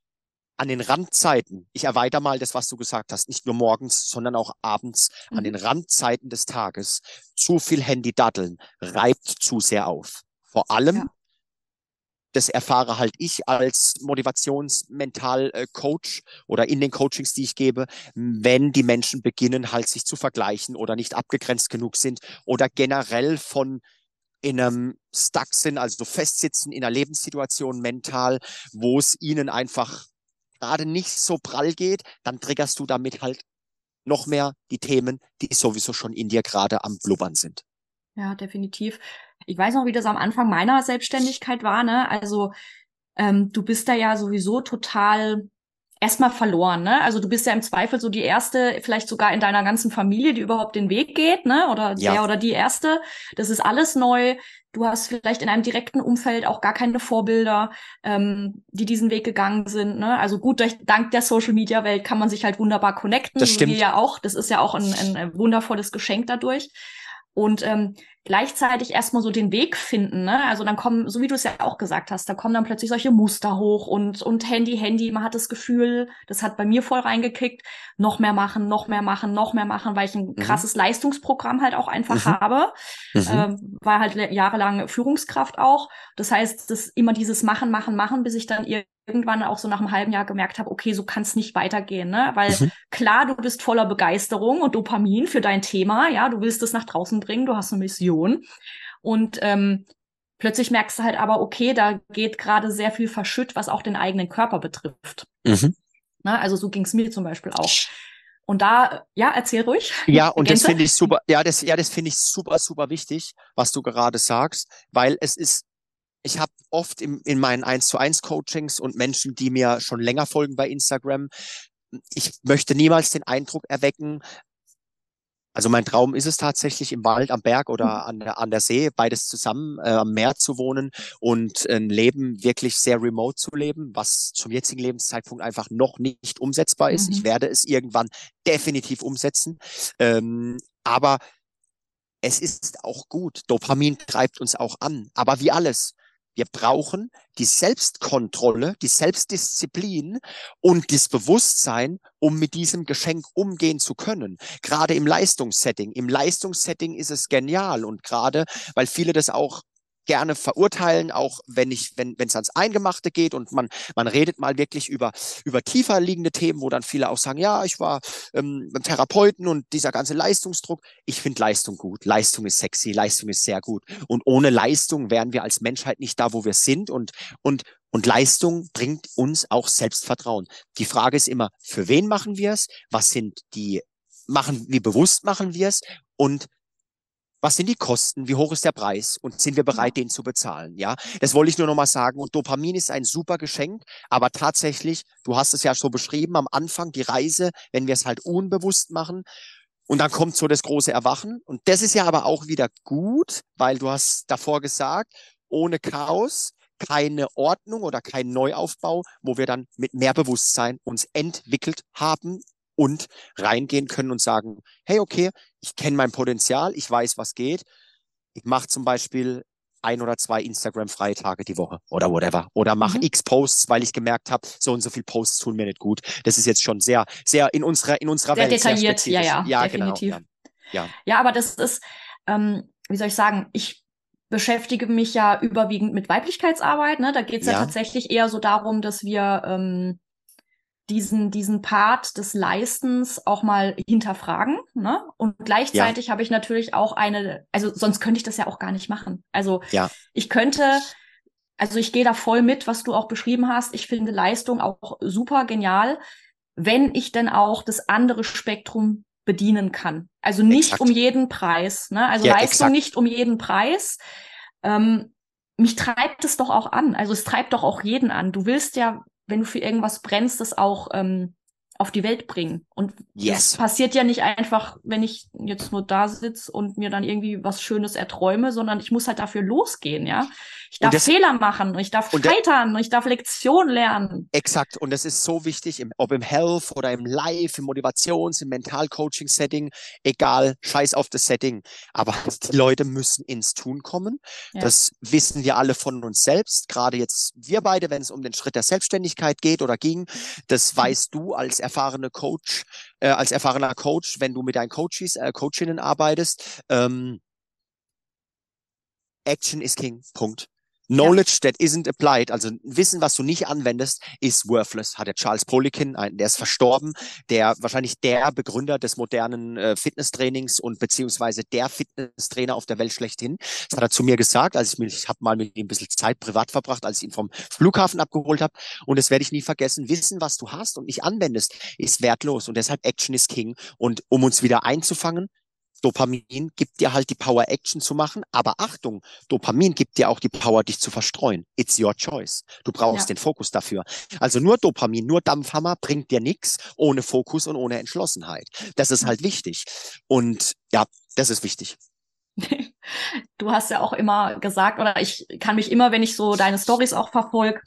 Speaker 2: an den Randzeiten, ich erweitere mal das, was du gesagt hast, nicht nur morgens, sondern auch abends, mhm. an den Randzeiten des Tages, zu viel Handy daddeln, reibt zu sehr auf. Vor allem, ja. Das erfahre halt ich als Motivationsmental-Coach oder in den Coachings, die ich gebe, wenn die Menschen beginnen, halt sich zu vergleichen oder nicht abgegrenzt genug sind oder generell von in einem Stuck sind, also festsitzen in einer Lebenssituation mental, wo es ihnen einfach gerade nicht so prall geht, dann triggerst du damit halt noch mehr die Themen, die sowieso schon in dir gerade am Blubbern sind.
Speaker 1: Ja, definitiv. Ich weiß noch, wie das am Anfang meiner Selbstständigkeit war, ne? Also ähm, du bist da ja sowieso total erstmal verloren, ne? Also du bist ja im Zweifel so die erste, vielleicht sogar in deiner ganzen Familie, die überhaupt den Weg geht, ne? Oder ja. der oder die erste. Das ist alles neu. Du hast vielleicht in einem direkten Umfeld auch gar keine Vorbilder, ähm, die diesen Weg gegangen sind. Ne? Also gut, durch, dank der Social Media Welt kann man sich halt wunderbar connecten.
Speaker 2: Das stimmt.
Speaker 1: Wir ja auch. Das ist ja auch ein, ein wundervolles Geschenk dadurch und ähm, gleichzeitig erstmal so den Weg finden. Ne? Also dann kommen, so wie du es ja auch gesagt hast, da kommen dann plötzlich solche Muster hoch und, und Handy, Handy, man hat das Gefühl, das hat bei mir voll reingekickt, noch mehr machen, noch mehr machen, noch mehr machen, weil ich ein mhm. krasses Leistungsprogramm halt auch einfach mhm. habe. Mhm. Ähm, war halt jahrelang Führungskraft auch. Das heißt, das immer dieses Machen, Machen, Machen, bis ich dann irgendwie irgendwann auch so nach einem halben Jahr gemerkt habe, okay, so kann es nicht weitergehen, ne? Weil mhm. klar, du bist voller Begeisterung und Dopamin für dein Thema, ja, du willst es nach draußen bringen, du hast eine Mission und ähm, plötzlich merkst du halt aber, okay, da geht gerade sehr viel verschütt, was auch den eigenen Körper betrifft. Mhm. Ne? Also so ging es mir zum Beispiel auch. Und da, ja, erzähl ruhig.
Speaker 2: Ja, und das finde ich super, ja, das, ja, das finde ich super, super wichtig, was du gerade sagst, weil es ist ich habe oft im, in meinen 1 zu 1 Coachings und Menschen, die mir schon länger folgen bei Instagram, ich möchte niemals den Eindruck erwecken, also mein Traum ist es tatsächlich im Wald, am Berg oder mhm. an der, an der See, beides zusammen äh, am Meer zu wohnen und ein Leben wirklich sehr remote zu leben, was zum jetzigen Lebenszeitpunkt einfach noch nicht umsetzbar ist. Mhm. Ich werde es irgendwann definitiv umsetzen. Ähm, aber es ist auch gut. Dopamin treibt uns auch an. Aber wie alles, wir brauchen die Selbstkontrolle, die Selbstdisziplin und das Bewusstsein, um mit diesem Geschenk umgehen zu können. Gerade im Leistungssetting. Im Leistungssetting ist es genial und gerade, weil viele das auch gerne verurteilen, auch wenn ich, wenn es ans Eingemachte geht und man man redet mal wirklich über über tiefer liegende Themen, wo dann viele auch sagen, ja, ich war ähm, Therapeuten und dieser ganze Leistungsdruck. Ich finde Leistung gut, Leistung ist sexy, Leistung ist sehr gut und ohne Leistung wären wir als Menschheit nicht da, wo wir sind und und und Leistung bringt uns auch Selbstvertrauen. Die Frage ist immer, für wen machen wir es? Was sind die machen, wie bewusst machen wir es? Und was sind die Kosten, wie hoch ist der Preis und sind wir bereit, den zu bezahlen? Ja, das wollte ich nur noch mal sagen. Und Dopamin ist ein super Geschenk, aber tatsächlich, du hast es ja so beschrieben am Anfang, die Reise, wenn wir es halt unbewusst machen. Und dann kommt so das große Erwachen. Und das ist ja aber auch wieder gut, weil du hast davor gesagt, ohne Chaos keine Ordnung oder kein Neuaufbau, wo wir dann mit mehr Bewusstsein uns entwickelt haben und reingehen können und sagen, hey, okay, ich kenne mein Potenzial, ich weiß, was geht. Ich mache zum Beispiel ein oder zwei Instagram-Freitage die Woche oder whatever. Oder mache mhm. x Posts, weil ich gemerkt habe, so und so viel Posts tun mir nicht gut. Das ist jetzt schon sehr, sehr in unserer, in unserer
Speaker 1: sehr
Speaker 2: Welt.
Speaker 1: Detailliert, sehr ja, ja, ja, genau, definitiv. Genau, ja. ja. ja, aber das ist, ähm, wie soll ich sagen, ich beschäftige mich ja überwiegend mit Weiblichkeitsarbeit. Ne? Da geht es ja. ja. tatsächlich eher so darum, dass wir ähm, diesen, diesen Part des Leistens auch mal hinterfragen. Ne? Und gleichzeitig ja. habe ich natürlich auch eine, also sonst könnte ich das ja auch gar nicht machen. Also ja. ich könnte, also ich gehe da voll mit, was du auch beschrieben hast. Ich finde Leistung auch super genial, wenn ich denn auch das andere Spektrum bedienen kann. Also nicht exakt. um jeden Preis. Ne? Also ja, Leistung exakt. nicht um jeden Preis. Ähm, mich treibt es doch auch an. Also es treibt doch auch jeden an. Du willst ja wenn du für irgendwas brennst, das auch ähm, auf die Welt bringen. Und
Speaker 2: yes.
Speaker 1: das passiert ja nicht einfach, wenn ich jetzt nur da sitze und mir dann irgendwie was Schönes erträume, sondern ich muss halt dafür losgehen, ja. Ich darf das, Fehler machen, ich darf scheitern, und ich darf Lektion lernen.
Speaker 2: Exakt. Und das ist so wichtig, im, ob im Health oder im Live, im Motivations-, im Mental-Coaching-Setting, egal, scheiß auf das Setting. Aber die Leute müssen ins Tun kommen. Ja. Das wissen wir alle von uns selbst. Gerade jetzt wir beide, wenn es um den Schritt der Selbstständigkeit geht oder ging, das mhm. weißt du als erfahrene Coach, äh, als erfahrener Coach, wenn du mit deinen Coaches, äh, Coachinnen arbeitest. Ähm, Action is King. Punkt. Knowledge ja. that isn't applied, also Wissen, was du nicht anwendest, ist worthless, hat der Charles Poliquin, der ist verstorben, der wahrscheinlich der Begründer des modernen äh, Fitnesstrainings und beziehungsweise der Fitnesstrainer auf der Welt schlechthin. Das hat er zu mir gesagt, als ich mich, ich habe mal mit ihm ein bisschen Zeit privat verbracht, als ich ihn vom Flughafen abgeholt habe. Und das werde ich nie vergessen. Wissen, was du hast und nicht anwendest, ist wertlos. Und deshalb Action is King. Und um uns wieder einzufangen, Dopamin gibt dir halt die Power, Action zu machen. Aber Achtung, Dopamin gibt dir auch die Power, dich zu verstreuen. It's your choice. Du brauchst ja. den Fokus dafür. Also nur Dopamin, nur Dampfhammer bringt dir nichts ohne Fokus und ohne Entschlossenheit. Das ist halt wichtig. Und ja, das ist wichtig.
Speaker 1: Du hast ja auch immer gesagt, oder ich kann mich immer, wenn ich so deine Stories auch verfolge,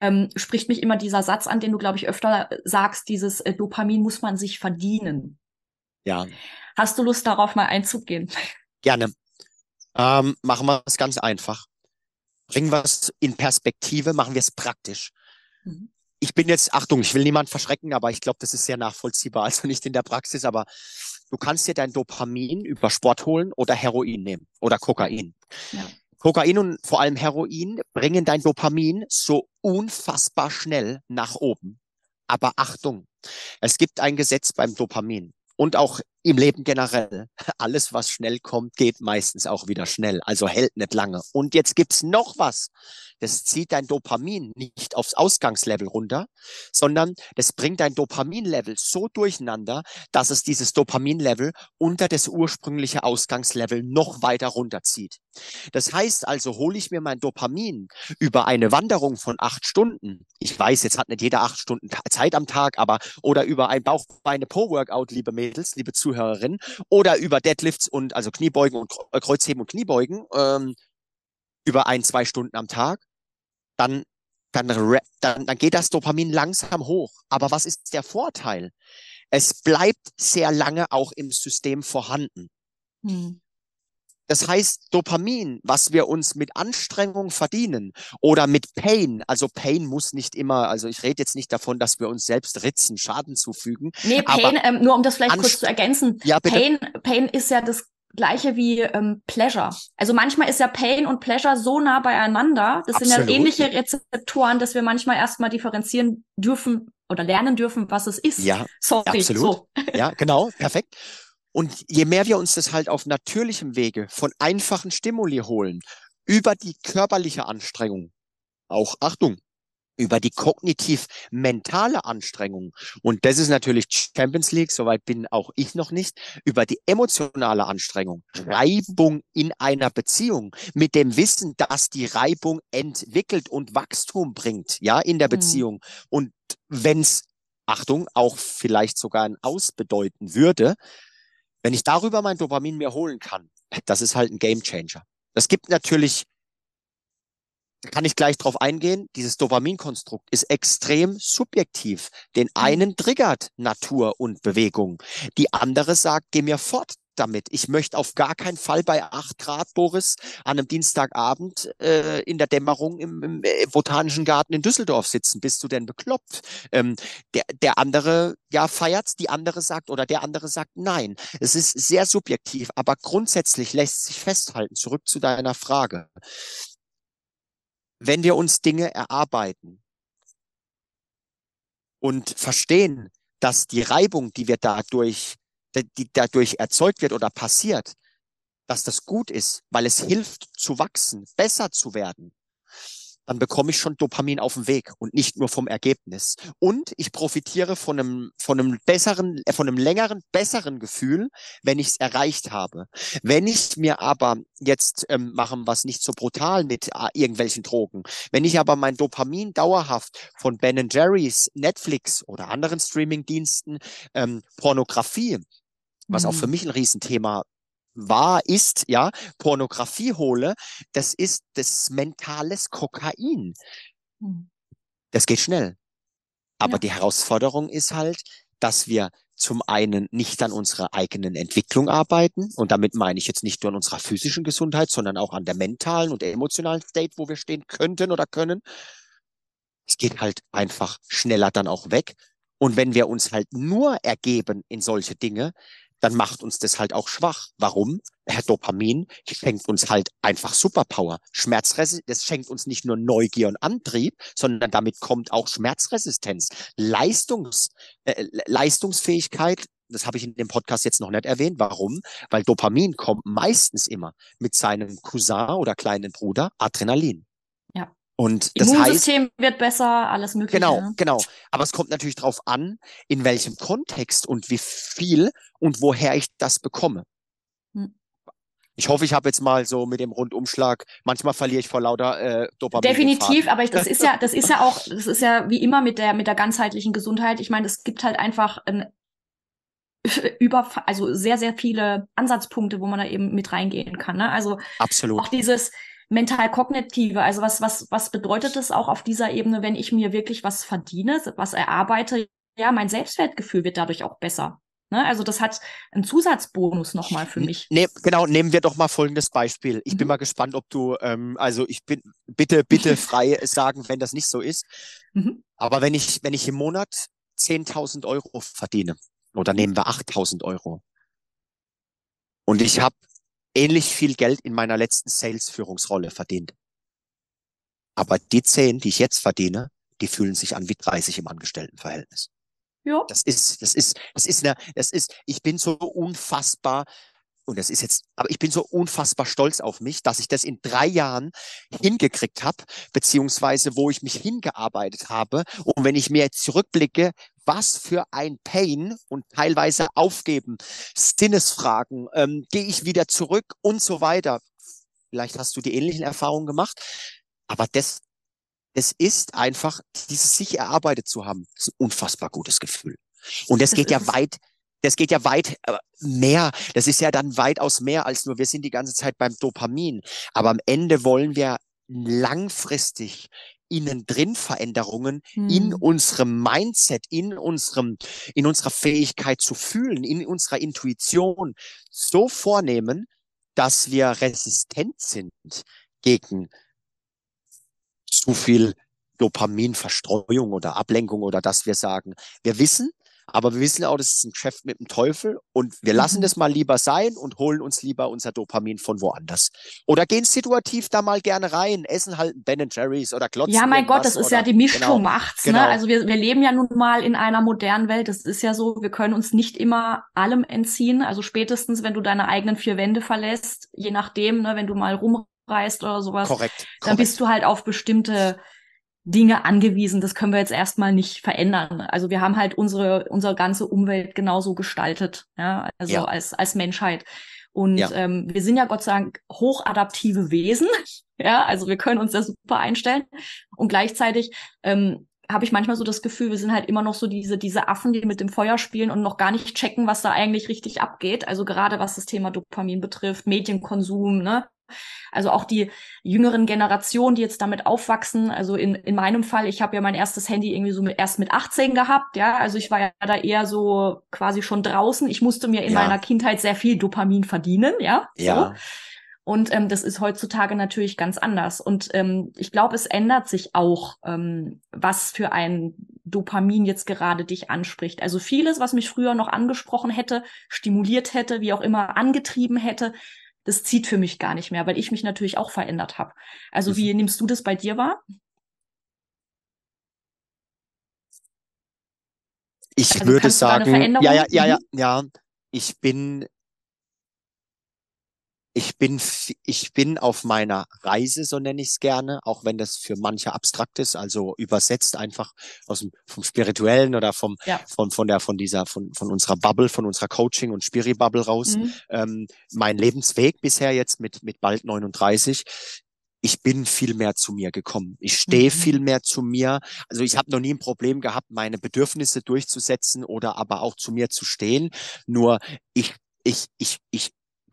Speaker 1: ähm, spricht mich immer dieser Satz an, den du, glaube ich, öfter sagst, dieses äh, Dopamin muss man sich verdienen.
Speaker 2: Ja.
Speaker 1: Hast du Lust darauf mal einzugehen?
Speaker 2: Gerne. Ähm, machen wir es ganz einfach. Bringen wir es in Perspektive, machen wir es praktisch. Mhm. Ich bin jetzt, Achtung, ich will niemand verschrecken, aber ich glaube, das ist sehr nachvollziehbar, also nicht in der Praxis, aber du kannst dir dein Dopamin über Sport holen oder Heroin nehmen oder Kokain. Ja. Kokain und vor allem Heroin bringen dein Dopamin so unfassbar schnell nach oben. Aber Achtung, es gibt ein Gesetz beim Dopamin und auch im Leben generell. Alles, was schnell kommt, geht meistens auch wieder schnell, also hält nicht lange. Und jetzt gibt's noch was. Das zieht dein Dopamin nicht aufs Ausgangslevel runter, sondern das bringt dein Dopaminlevel so durcheinander, dass es dieses Dopaminlevel unter das ursprüngliche Ausgangslevel noch weiter runterzieht. Das heißt also, hole ich mir mein Dopamin über eine Wanderung von acht Stunden. Ich weiß, jetzt hat nicht jeder acht Stunden Zeit am Tag, aber oder über ein Bauchbeine-Po-Workout, liebe Mädels, liebe Zuhörerinnen, oder über Deadlifts und also Kniebeugen und äh, Kreuzheben und Kniebeugen ähm, über ein, zwei Stunden am Tag, dann, dann, dann, dann geht das Dopamin langsam hoch. Aber was ist der Vorteil? Es bleibt sehr lange auch im System vorhanden. Hm. Das heißt, Dopamin, was wir uns mit Anstrengung verdienen oder mit Pain, also Pain muss nicht immer, also ich rede jetzt nicht davon, dass wir uns selbst ritzen, Schaden zufügen.
Speaker 1: Nee, Pain, ähm, nur um das vielleicht kurz zu ergänzen. Ja. Pain, Pain ist ja das gleiche wie ähm, Pleasure. Also manchmal ist ja Pain und Pleasure so nah beieinander. Das Absolut. sind ja ähnliche Rezeptoren, dass wir manchmal erstmal differenzieren dürfen oder lernen dürfen, was es ist.
Speaker 2: Ja, Sorry, absolut. So. Ja, genau, perfekt. Und je mehr wir uns das halt auf natürlichem Wege von einfachen Stimuli holen, über die körperliche Anstrengung, auch Achtung, über die kognitiv-mentale Anstrengung. Und das ist natürlich Champions League, soweit bin auch ich noch nicht, über die emotionale Anstrengung, Reibung in einer Beziehung, mit dem Wissen, dass die Reibung entwickelt und Wachstum bringt, ja, in der mhm. Beziehung. Und wenn's Achtung, auch vielleicht sogar ein Aus bedeuten würde, wenn ich darüber mein Dopamin mir holen kann, das ist halt ein Game Changer. Das gibt natürlich, da kann ich gleich drauf eingehen, dieses Dopaminkonstrukt ist extrem subjektiv. Den mhm. einen triggert Natur und Bewegung. Die andere sagt, geh mir fort damit. Ich möchte auf gar keinen Fall bei acht Grad, Boris, an einem Dienstagabend äh, in der Dämmerung im, im äh, Botanischen Garten in Düsseldorf sitzen. Bist du denn bekloppt? Ähm, der, der andere, ja, feiert's, die andere sagt oder der andere sagt nein. Es ist sehr subjektiv, aber grundsätzlich lässt sich festhalten, zurück zu deiner Frage. Wenn wir uns Dinge erarbeiten und verstehen, dass die Reibung, die wir dadurch die dadurch erzeugt wird oder passiert, dass das gut ist, weil es hilft zu wachsen, besser zu werden, dann bekomme ich schon Dopamin auf dem Weg und nicht nur vom Ergebnis. Und ich profitiere von einem, von einem besseren, äh, von einem längeren, besseren Gefühl, wenn ich es erreicht habe. Wenn ich mir aber jetzt ähm, machen was nicht so brutal mit äh, irgendwelchen Drogen, wenn ich aber mein Dopamin dauerhaft von Ben Jerry's, Netflix oder anderen Streamingdiensten, ähm, Pornografie, was mhm. auch für mhm. mich ein Riesenthema war, ist, ja, Pornografie hole, das ist das mentales Kokain. Hm. Das geht schnell. Aber ja. die Herausforderung ist halt, dass wir zum einen nicht an unserer eigenen Entwicklung arbeiten. Und damit meine ich jetzt nicht nur an unserer physischen Gesundheit, sondern auch an der mentalen und der emotionalen State, wo wir stehen könnten oder können. Es geht halt einfach schneller dann auch weg. Und wenn wir uns halt nur ergeben in solche Dinge, dann macht uns das halt auch schwach. Warum? Herr Dopamin schenkt uns halt einfach Superpower. Schmerzresistenz, das schenkt uns nicht nur Neugier und Antrieb, sondern damit kommt auch Schmerzresistenz, Leistungs, äh, Leistungsfähigkeit. Das habe ich in dem Podcast jetzt noch nicht erwähnt. Warum? Weil Dopamin kommt meistens immer mit seinem Cousin oder kleinen Bruder Adrenalin. Und das
Speaker 1: Immunsystem
Speaker 2: heißt,
Speaker 1: wird besser, alles Mögliche.
Speaker 2: Genau, ne? genau. Aber es kommt natürlich darauf an, in welchem Kontext und wie viel und woher ich das bekomme. Hm. Ich hoffe, ich habe jetzt mal so mit dem Rundumschlag, manchmal verliere ich vor lauter äh, Dopamin.
Speaker 1: Definitiv, aber ich, das ist ja, das ist ja auch, das ist ja wie immer mit der, mit der ganzheitlichen Gesundheit. Ich meine, es gibt halt einfach ein, über, also sehr, sehr viele Ansatzpunkte, wo man da eben mit reingehen kann. Ne? Also
Speaker 2: Absolut.
Speaker 1: auch dieses, mental-kognitive. Also was, was, was bedeutet es auch auf dieser Ebene, wenn ich mir wirklich was verdiene, was erarbeite? Ja, mein Selbstwertgefühl wird dadurch auch besser. Ne? Also das hat einen Zusatzbonus nochmal für mich.
Speaker 2: Ne, genau, nehmen wir doch mal folgendes Beispiel. Ich mhm. bin mal gespannt, ob du, ähm, also ich bin, bitte, bitte frei sagen, wenn das nicht so ist. Mhm. Aber wenn ich, wenn ich im Monat 10.000 Euro verdiene, oder nehmen wir 8.000 Euro, und ich habe ähnlich viel Geld in meiner letzten Sales-Führungsrolle verdient. Aber die zehn, die ich jetzt verdiene, die fühlen sich an wie 30 im Angestelltenverhältnis. Ja. Das ist, das ist, das ist eine, das ist, ich bin so unfassbar, und das ist jetzt, aber ich bin so unfassbar stolz auf mich, dass ich das in drei Jahren hingekriegt habe, beziehungsweise wo ich mich hingearbeitet habe. Und wenn ich mir jetzt zurückblicke, was für ein Pain und teilweise aufgeben, Sinnesfragen, ähm, gehe ich wieder zurück und so weiter. Vielleicht hast du die ähnlichen Erfahrungen gemacht, aber das, das ist einfach, dieses sich erarbeitet zu haben, ist ein unfassbar gutes Gefühl. Und das, geht ja weit, das geht ja weit äh, mehr. Das ist ja dann weitaus mehr als nur, wir sind die ganze Zeit beim Dopamin. Aber am Ende wollen wir langfristig innen drin Veränderungen hm. in unserem Mindset, in unserem, in unserer Fähigkeit zu fühlen, in unserer Intuition so vornehmen, dass wir resistent sind gegen zu viel Dopaminverstreuung oder Ablenkung oder dass wir sagen, wir wissen, aber wir wissen auch, das ist ein Geschäft mit dem Teufel und wir lassen mhm. das mal lieber sein und holen uns lieber unser Dopamin von woanders. Oder gehen situativ da mal gerne rein, essen halt Ben Jerry's oder klotzen.
Speaker 1: Ja, mein Gott, das ist oder, ja die Mischung genau, macht's. Ne? Genau. Ne? Also wir, wir leben ja nun mal in einer modernen Welt. Das ist ja so, wir können uns nicht immer allem entziehen. Also spätestens, wenn du deine eigenen vier Wände verlässt, je nachdem, ne, wenn du mal rumreist oder sowas,
Speaker 2: korrekt,
Speaker 1: dann korrekt. bist du halt auf bestimmte Dinge angewiesen. Das können wir jetzt erstmal nicht verändern. Also wir haben halt unsere, unsere ganze Umwelt genauso gestaltet, ja, also ja. als, als Menschheit. Und ja. ähm, wir sind ja Gott sei Dank hochadaptive Wesen. ja, also wir können uns da super einstellen. Und gleichzeitig ähm, habe ich manchmal so das Gefühl, wir sind halt immer noch so diese, diese Affen, die mit dem Feuer spielen und noch gar nicht checken, was da eigentlich richtig abgeht. Also gerade was das Thema Dopamin betrifft, Medienkonsum, ne? Also auch die jüngeren Generationen, die jetzt damit aufwachsen. Also in, in meinem Fall, ich habe ja mein erstes Handy irgendwie so mit, erst mit 18 gehabt, ja. Also ich war ja da eher so quasi schon draußen. Ich musste mir in ja. meiner Kindheit sehr viel Dopamin verdienen, ja.
Speaker 2: Ja.
Speaker 1: So. Und ähm, das ist heutzutage natürlich ganz anders. Und ähm, ich glaube, es ändert sich auch, ähm, was für ein Dopamin jetzt gerade dich anspricht. Also vieles, was mich früher noch angesprochen hätte, stimuliert hätte, wie auch immer angetrieben hätte, das zieht für mich gar nicht mehr, weil ich mich natürlich auch verändert habe. Also wie nimmst du das bei dir wahr?
Speaker 2: Ich also würde sagen, ja, ja, ja, ja, ja, ich bin ich bin, ich bin auf meiner Reise, so nenne ich es gerne, auch wenn das für manche abstrakt ist, also übersetzt einfach aus dem, vom Spirituellen oder vom, ja. von, von der, von dieser, von, von unserer Bubble, von unserer Coaching- und Spiri-Bubble raus. Mhm. Ähm, mein Lebensweg bisher jetzt mit, mit bald 39 ich bin viel mehr zu mir gekommen. Ich stehe mhm. viel mehr zu mir. Also ich habe noch nie ein Problem gehabt, meine Bedürfnisse durchzusetzen oder aber auch zu mir zu stehen. Nur ich, ich, ich, ich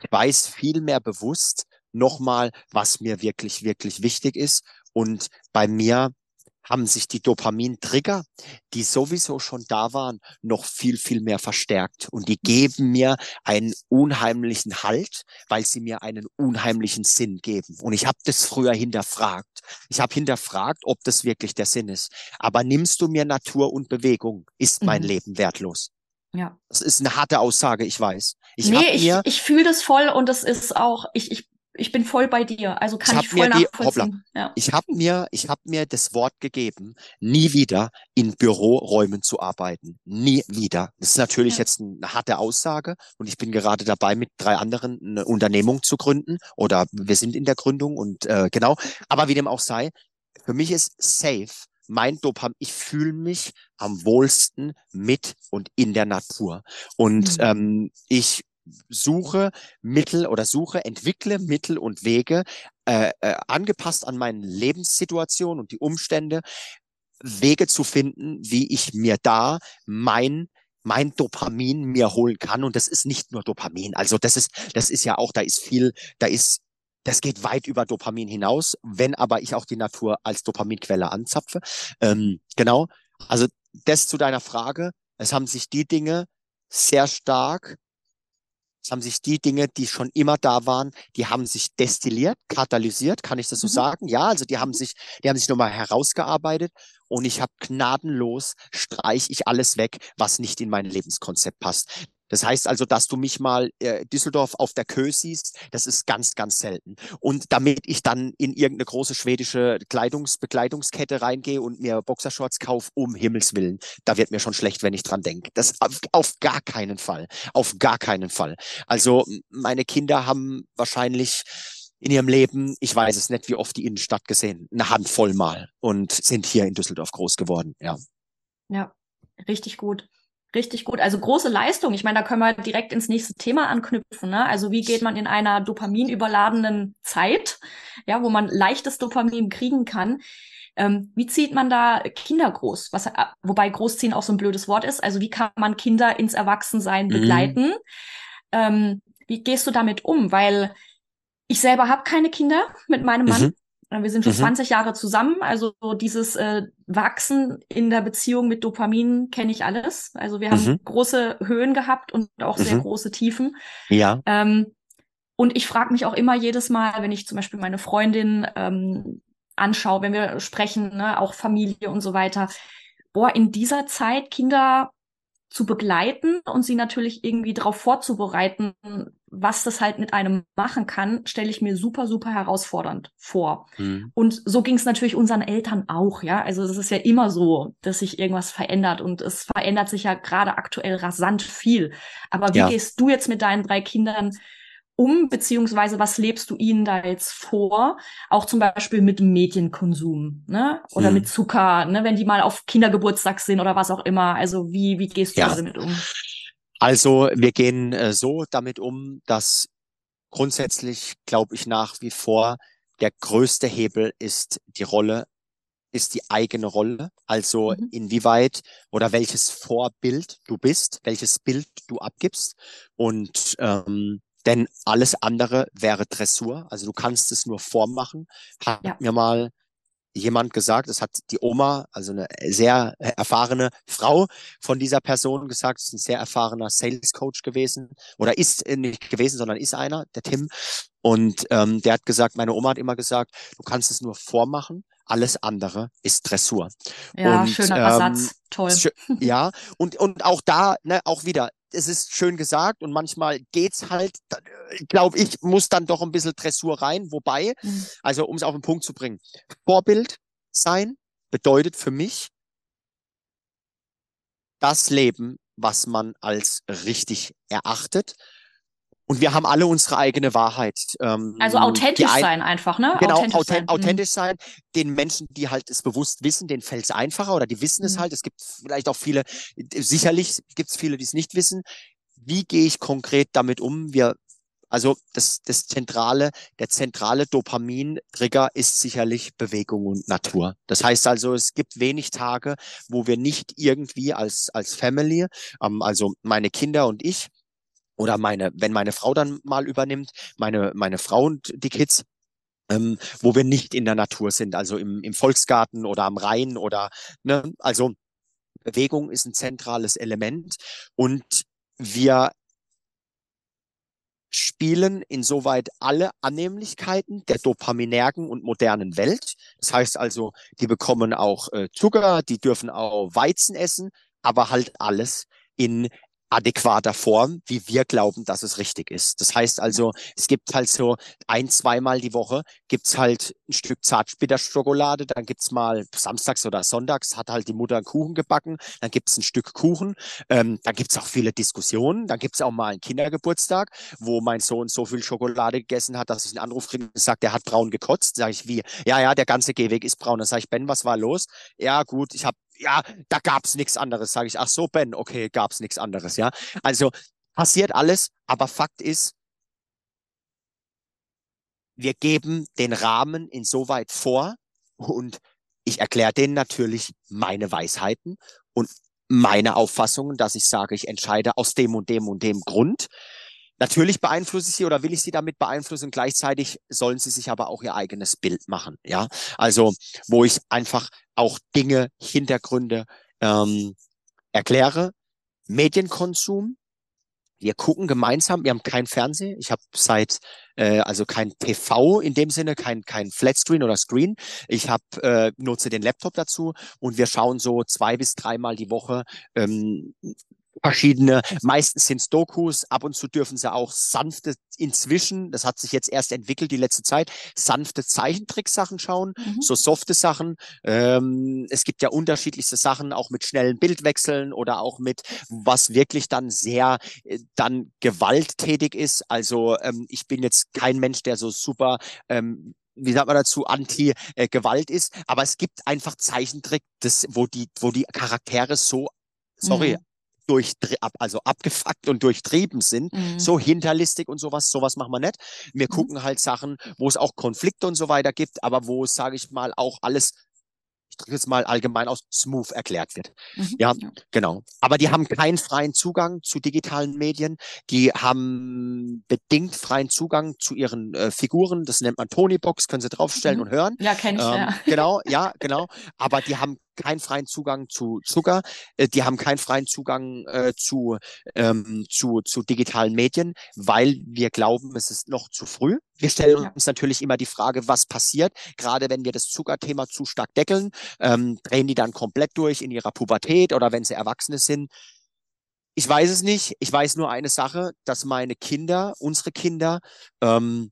Speaker 2: weiß viel mehr bewusst nochmal, was mir wirklich, wirklich wichtig ist. Und bei mir haben sich die Dopamin-Trigger, die sowieso schon da waren, noch viel, viel mehr verstärkt. Und die geben mir einen unheimlichen Halt, weil sie mir einen unheimlichen Sinn geben. Und ich habe das früher hinterfragt. Ich habe hinterfragt, ob das wirklich der Sinn ist. Aber nimmst du mir Natur und Bewegung, ist mein mhm. Leben wertlos. Ja. Das ist eine harte Aussage, ich weiß.
Speaker 1: Ich nee, ich, ich fühle das voll und es ist auch, ich, ich ich bin voll bei dir. Also kann ich, ich voll nachvollziehen.
Speaker 2: Die, ja. Ich habe mir, ich habe mir das Wort gegeben, nie wieder in Büroräumen zu arbeiten. Nie wieder. Das ist natürlich ja. jetzt eine harte Aussage und ich bin gerade dabei, mit drei anderen eine Unternehmung zu gründen oder wir sind in der Gründung und äh, genau. Aber wie dem auch sei, für mich ist safe mein Dopamin, ich fühle mich am wohlsten mit und in der Natur. Und mhm. ähm, ich suche Mittel oder suche, entwickle Mittel und Wege äh, äh, angepasst an meine Lebenssituation und die Umstände, Wege zu finden, wie ich mir da mein mein Dopamin mir holen kann und das ist nicht nur Dopamin, also das ist das ist ja auch da ist viel, da ist das geht weit über Dopamin hinaus, wenn aber ich auch die Natur als Dopaminquelle anzapfe. Ähm, genau, also das zu deiner Frage. Es haben sich die Dinge sehr stark es haben sich die Dinge, die schon immer da waren, die haben sich destilliert, katalysiert, kann ich das so mhm. sagen? Ja, also die haben sich, die haben sich nochmal herausgearbeitet und ich habe gnadenlos streich ich alles weg, was nicht in mein Lebenskonzept passt. Das heißt also, dass du mich mal äh, Düsseldorf auf der Kö siehst, das ist ganz, ganz selten. Und damit ich dann in irgendeine große schwedische Kleidungsbekleidungskette reingehe und mir Boxershorts kaufe, um Himmels Willen, da wird mir schon schlecht, wenn ich dran denke. Das auf, auf gar keinen Fall. Auf gar keinen Fall. Also meine Kinder haben wahrscheinlich in ihrem Leben, ich weiß es nicht, wie oft die Innenstadt gesehen, eine Handvoll mal und sind hier in Düsseldorf groß geworden, ja.
Speaker 1: Ja, richtig gut. Richtig gut. Also große Leistung. Ich meine, da können wir direkt ins nächste Thema anknüpfen. Ne? Also wie geht man in einer dopaminüberladenen Zeit, ja, wo man leichtes Dopamin kriegen kann, ähm, wie zieht man da Kinder groß? Was, äh, wobei großziehen auch so ein blödes Wort ist. Also wie kann man Kinder ins Erwachsensein mhm. begleiten? Mhm. Ähm, wie gehst du damit um? Weil ich selber habe keine Kinder mit meinem Mann. Mhm. Wir sind schon mhm. 20 Jahre zusammen. Also so dieses äh, Wachsen in der Beziehung mit Dopamin kenne ich alles. Also wir haben mhm. große Höhen gehabt und auch sehr mhm. große Tiefen. Ja. Ähm, und ich frage mich auch immer jedes Mal, wenn ich zum Beispiel meine Freundin ähm, anschaue, wenn wir sprechen, ne, auch Familie und so weiter. Boah, in dieser Zeit Kinder zu begleiten und sie natürlich irgendwie darauf vorzubereiten, was das halt mit einem machen kann, stelle ich mir super, super herausfordernd vor. Mhm. Und so ging es natürlich unseren Eltern auch, ja. Also es ist ja immer so, dass sich irgendwas verändert und es verändert sich ja gerade aktuell rasant viel. Aber wie ja. gehst du jetzt mit deinen drei Kindern um, beziehungsweise was lebst du ihnen da jetzt vor? Auch zum Beispiel mit Medienkonsum, ne? Oder hm. mit Zucker, ne? Wenn die mal auf Kindergeburtstag sind oder was auch immer. Also wie, wie gehst du ja. damit um?
Speaker 2: Also wir gehen äh, so damit um, dass grundsätzlich, glaube ich, nach wie vor der größte Hebel ist die Rolle, ist die eigene Rolle. Also mhm. inwieweit oder welches Vorbild du bist, welches Bild du abgibst. Und ähm, denn alles andere wäre Dressur. Also du kannst es nur vormachen. Hat ja. mir mal jemand gesagt, es hat die Oma, also eine sehr erfahrene Frau von dieser Person gesagt, es ist ein sehr erfahrener Sales Coach gewesen oder ist nicht gewesen, sondern ist einer, der Tim. Und ähm, der hat gesagt, meine Oma hat immer gesagt, du kannst es nur vormachen, alles andere ist Dressur.
Speaker 1: Ja, und, schöner ähm, Satz, toll.
Speaker 2: Ja, und, und auch da, ne, auch wieder, es ist schön gesagt und manchmal geht's halt, glaube ich, muss dann doch ein bisschen Dressur rein. Wobei, mhm. also um es auf den Punkt zu bringen, Vorbild sein bedeutet für mich das Leben, was man als richtig erachtet Und wir haben alle unsere eigene Wahrheit.
Speaker 1: Ähm, also authentisch ein, sein einfach, ne?
Speaker 2: Genau, authentisch, authent sein. authentisch mhm. sein. Den Menschen, die halt es bewusst wissen, denen fällt es einfacher oder die wissen es mhm. halt. Es gibt vielleicht auch viele, sicherlich gibt es viele, die es nicht wissen. Wie gehe ich konkret damit um? Wir, also das, das zentrale, der zentrale Dopamin-Trigger ist sicherlich Bewegung und Natur. Das heißt also, es gibt wenig Tage, wo wir nicht irgendwie als, als Family, ähm, also meine Kinder und ich, oder meine, wenn meine Frau dann mal übernimmt, meine, meine Frau und die Kids, ähm, wo wir nicht in der Natur sind, also im, im Volksgarten oder am Rhein oder, ne, also Bewegung ist ein zentrales Element und wir spielen insoweit alle Annehmlichkeiten der dopaminergen und modernen Welt. Das heißt also, die bekommen auch äh, Zucker, die dürfen auch Weizen essen, aber halt alles in adäquater Form, wie wir glauben, dass es richtig ist. Das heißt also, es gibt halt so ein, zweimal die Woche gibt's halt ein Stück Zartbitterschokolade, dann gibt's mal samstags oder sonntags hat halt die Mutter einen Kuchen gebacken, dann gibt's ein Stück Kuchen, ähm, dann gibt's auch viele Diskussionen, dann gibt's auch mal einen Kindergeburtstag, wo mein Sohn so viel Schokolade gegessen hat, dass ich einen Anruf kriege und sagt, der hat braun gekotzt. Sag ich, wie? Ja, ja, der ganze Gehweg ist braun. Dann sage ich, Ben, was war los? Ja, gut, ich habe ja, da gab's nichts anderes, sage ich. Ach so, Ben, okay, gab's nichts anderes, ja. Also passiert alles, aber Fakt ist, wir geben den Rahmen insoweit vor und ich erkläre denen natürlich meine Weisheiten und meine Auffassungen, dass ich sage, ich entscheide aus dem und dem und dem Grund. Natürlich beeinflusse ich sie oder will ich sie damit beeinflussen. Gleichzeitig sollen sie sich aber auch ihr eigenes Bild machen. Ja, also wo ich einfach auch Dinge, Hintergründe ähm, erkläre. Medienkonsum. Wir gucken gemeinsam. Wir haben kein Fernsehen. Ich habe seit äh, also kein TV in dem Sinne, kein kein Flatscreen oder Screen. Ich habe äh, nutze den Laptop dazu und wir schauen so zwei bis dreimal die Woche ähm, verschiedene, meistens sind es Dokus, ab und zu dürfen sie auch sanfte, inzwischen, das hat sich jetzt erst entwickelt die letzte Zeit, sanfte Zeichentricksachen schauen, mhm. so softe Sachen. Ähm, es gibt ja unterschiedlichste Sachen, auch mit schnellen Bildwechseln oder auch mit, was wirklich dann sehr äh, dann gewalttätig ist. Also ähm, ich bin jetzt kein Mensch, der so super ähm, wie sagt man dazu, Anti-Gewalt äh, ist, aber es gibt einfach Zeichentrick, das, wo die, wo die Charaktere so, sorry, mhm durch, also abgefuckt und durchtrieben sind, mhm. so hinterlistig und sowas, sowas machen wir nicht. Wir mhm. gucken halt Sachen, wo es auch Konflikte und so weiter gibt, aber wo es, sage ich mal, auch alles ich drücke jetzt mal allgemein aus, smooth erklärt wird. Mhm, ja, ja, genau. Aber die haben keinen freien Zugang zu digitalen Medien. Die haben bedingt freien Zugang zu ihren äh, Figuren. Das nennt man Tonybox, können sie draufstellen mhm. und hören.
Speaker 1: Ja, kenne ich, ähm, ja.
Speaker 2: Genau, ja, genau. Aber die haben keinen freien Zugang zu Zucker, äh, die haben keinen freien Zugang äh, zu, ähm, zu, zu digitalen Medien, weil wir glauben, es ist noch zu früh. Wir stellen uns natürlich immer die Frage, was passiert, gerade wenn wir das Zuckerthema zu stark deckeln, ähm, drehen die dann komplett durch in ihrer Pubertät oder wenn sie Erwachsene sind. Ich weiß es nicht. Ich weiß nur eine Sache, dass meine Kinder, unsere Kinder, ähm,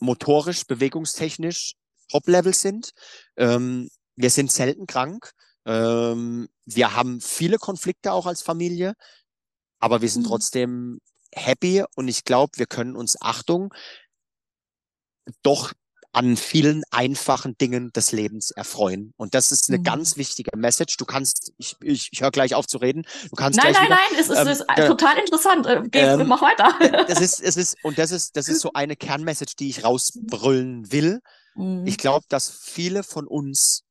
Speaker 2: motorisch, bewegungstechnisch Top-Level sind. Ähm, wir sind selten krank. Ähm, wir haben viele Konflikte auch als Familie, aber wir sind mhm. trotzdem happy und ich glaube, wir können uns Achtung doch an vielen einfachen Dingen des Lebens erfreuen. Und das ist eine mhm. ganz wichtige Message. Du kannst, ich, ich, ich höre gleich auf zu reden. Du kannst
Speaker 1: nein,
Speaker 2: nein,
Speaker 1: wieder, nein, es ist, ähm, ist äh, total interessant. Äh, geh, ähm, mach weiter.
Speaker 2: das ist, es ist, und das ist, das ist so eine Kernmessage, die ich rausbrüllen will. Mhm. Ich glaube, dass viele von uns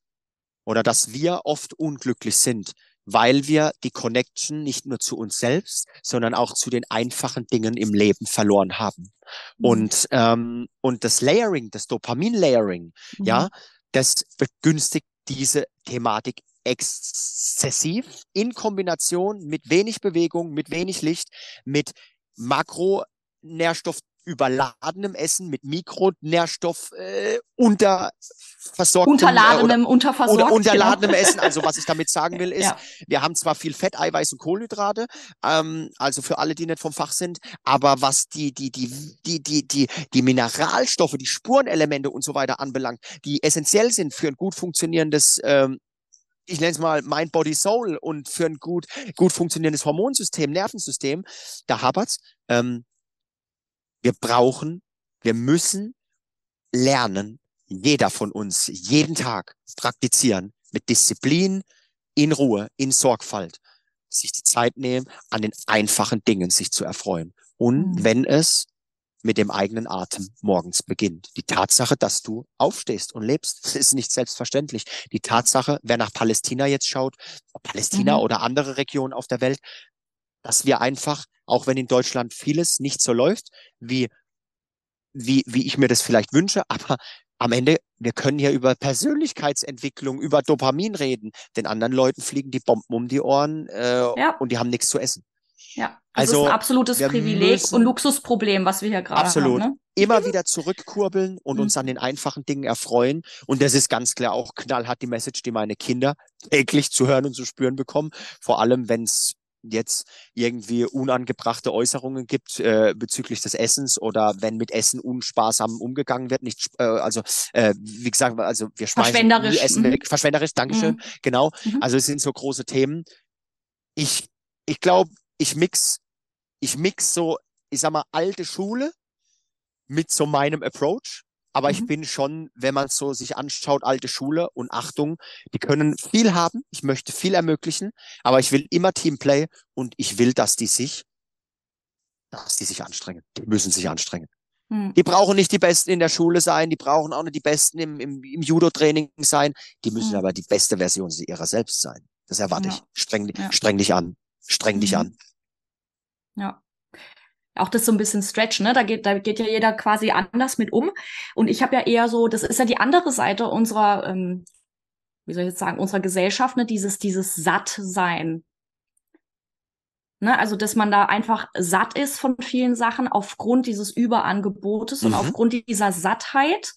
Speaker 2: oder dass wir oft unglücklich sind, weil wir die Connection nicht nur zu uns selbst, sondern auch zu den einfachen Dingen im Leben verloren haben. Mhm. Und, ähm, und das Layering, das Dopamin-Layering, mhm. ja, das begünstigt diese Thematik exzessiv in Kombination mit wenig Bewegung, mit wenig Licht, mit Makronährstoff überladenem Essen mit Mikronährstoff äh, unterversorgtem
Speaker 1: unterladenem, äh, oder, unterversorgt,
Speaker 2: oder unterladenem genau. Essen. Also was ich damit sagen will, ist, ja. wir haben zwar viel Fett, Eiweiß und Kohlenhydrate, ähm, also für alle, die nicht vom Fach sind, aber was die die die die die die die Mineralstoffe, die Spurenelemente und so weiter anbelangt, die essentiell sind für ein gut funktionierendes ähm, ich nenne es mal Mind, Body, Soul und für ein gut, gut funktionierendes Hormonsystem, Nervensystem, da hapert's. Ähm, Wir brauchen, wir müssen lernen, jeder von uns, jeden Tag praktizieren, mit Disziplin, in Ruhe, in Sorgfalt, sich die Zeit nehmen, an den einfachen Dingen sich zu erfreuen. Und mhm. wenn es mit dem eigenen Atem morgens beginnt. Die Tatsache, dass du aufstehst und lebst, ist nicht selbstverständlich. Die Tatsache, wer nach Palästina jetzt schaut, Palästina mhm. oder andere Regionen auf der Welt, dass wir einfach, auch wenn in Deutschland vieles nicht so läuft, wie, wie, wie ich mir das vielleicht wünsche, aber am Ende, wir können ja über Persönlichkeitsentwicklung, über Dopamin reden. Den anderen Leuten fliegen die Bomben um die Ohren äh, ja. und die haben nichts zu essen.
Speaker 1: Ja, das also, ist ein absolutes Privileg und Luxusproblem, was wir hier gerade
Speaker 2: absolut.
Speaker 1: haben. Ne?
Speaker 2: Immer wieder zurückkurbeln und uns mhm. an den einfachen Dingen erfreuen. Und das ist ganz klar auch knallhart die Message, die meine Kinder täglich zu hören und zu spüren bekommen. Vor allem, wenn es jetzt irgendwie unangebrachte Äußerungen gibt äh, bezüglich des Essens oder wenn mit Essen unsparsam umgegangen wird, nicht äh, also äh, wie gesagt, also wir schmeißen nie Essen weg, mhm. verschwenderisch, Dankeschön, mhm. genau. Mhm. Also es sind so große Themen. Ich ich glaube, ich mix ich mix so, ich sag mal alte Schule mit so meinem Approach aber mhm. ich bin schon, wenn man so sich anschaut, alte Schule und Achtung, die können viel haben. Ich möchte viel ermöglichen, aber ich will immer Teamplay und ich will, dass die sich, dass die sich anstrengen. Die müssen sich anstrengen. Mhm. Die brauchen nicht die Besten in der Schule sein, die brauchen auch nicht die Besten im, im, im Judo-Training sein. Die müssen mhm. aber die beste Version ihrer selbst sein. Das erwarte ja. ich. Streng, ja. streng dich an. Streng dich mhm. an.
Speaker 1: Ja auch das so ein bisschen stretchen, ne? Da geht, da geht ja jeder quasi anders mit um. Und ich habe ja eher so, das ist ja die andere Seite unserer, ähm, wie soll ich jetzt sagen, unserer Gesellschaft, ne? Dieses, dieses Sattsein. Ne? Also, dass man da einfach satt ist von vielen Sachen aufgrund dieses Überangebotes mhm. und aufgrund dieser Sattheit.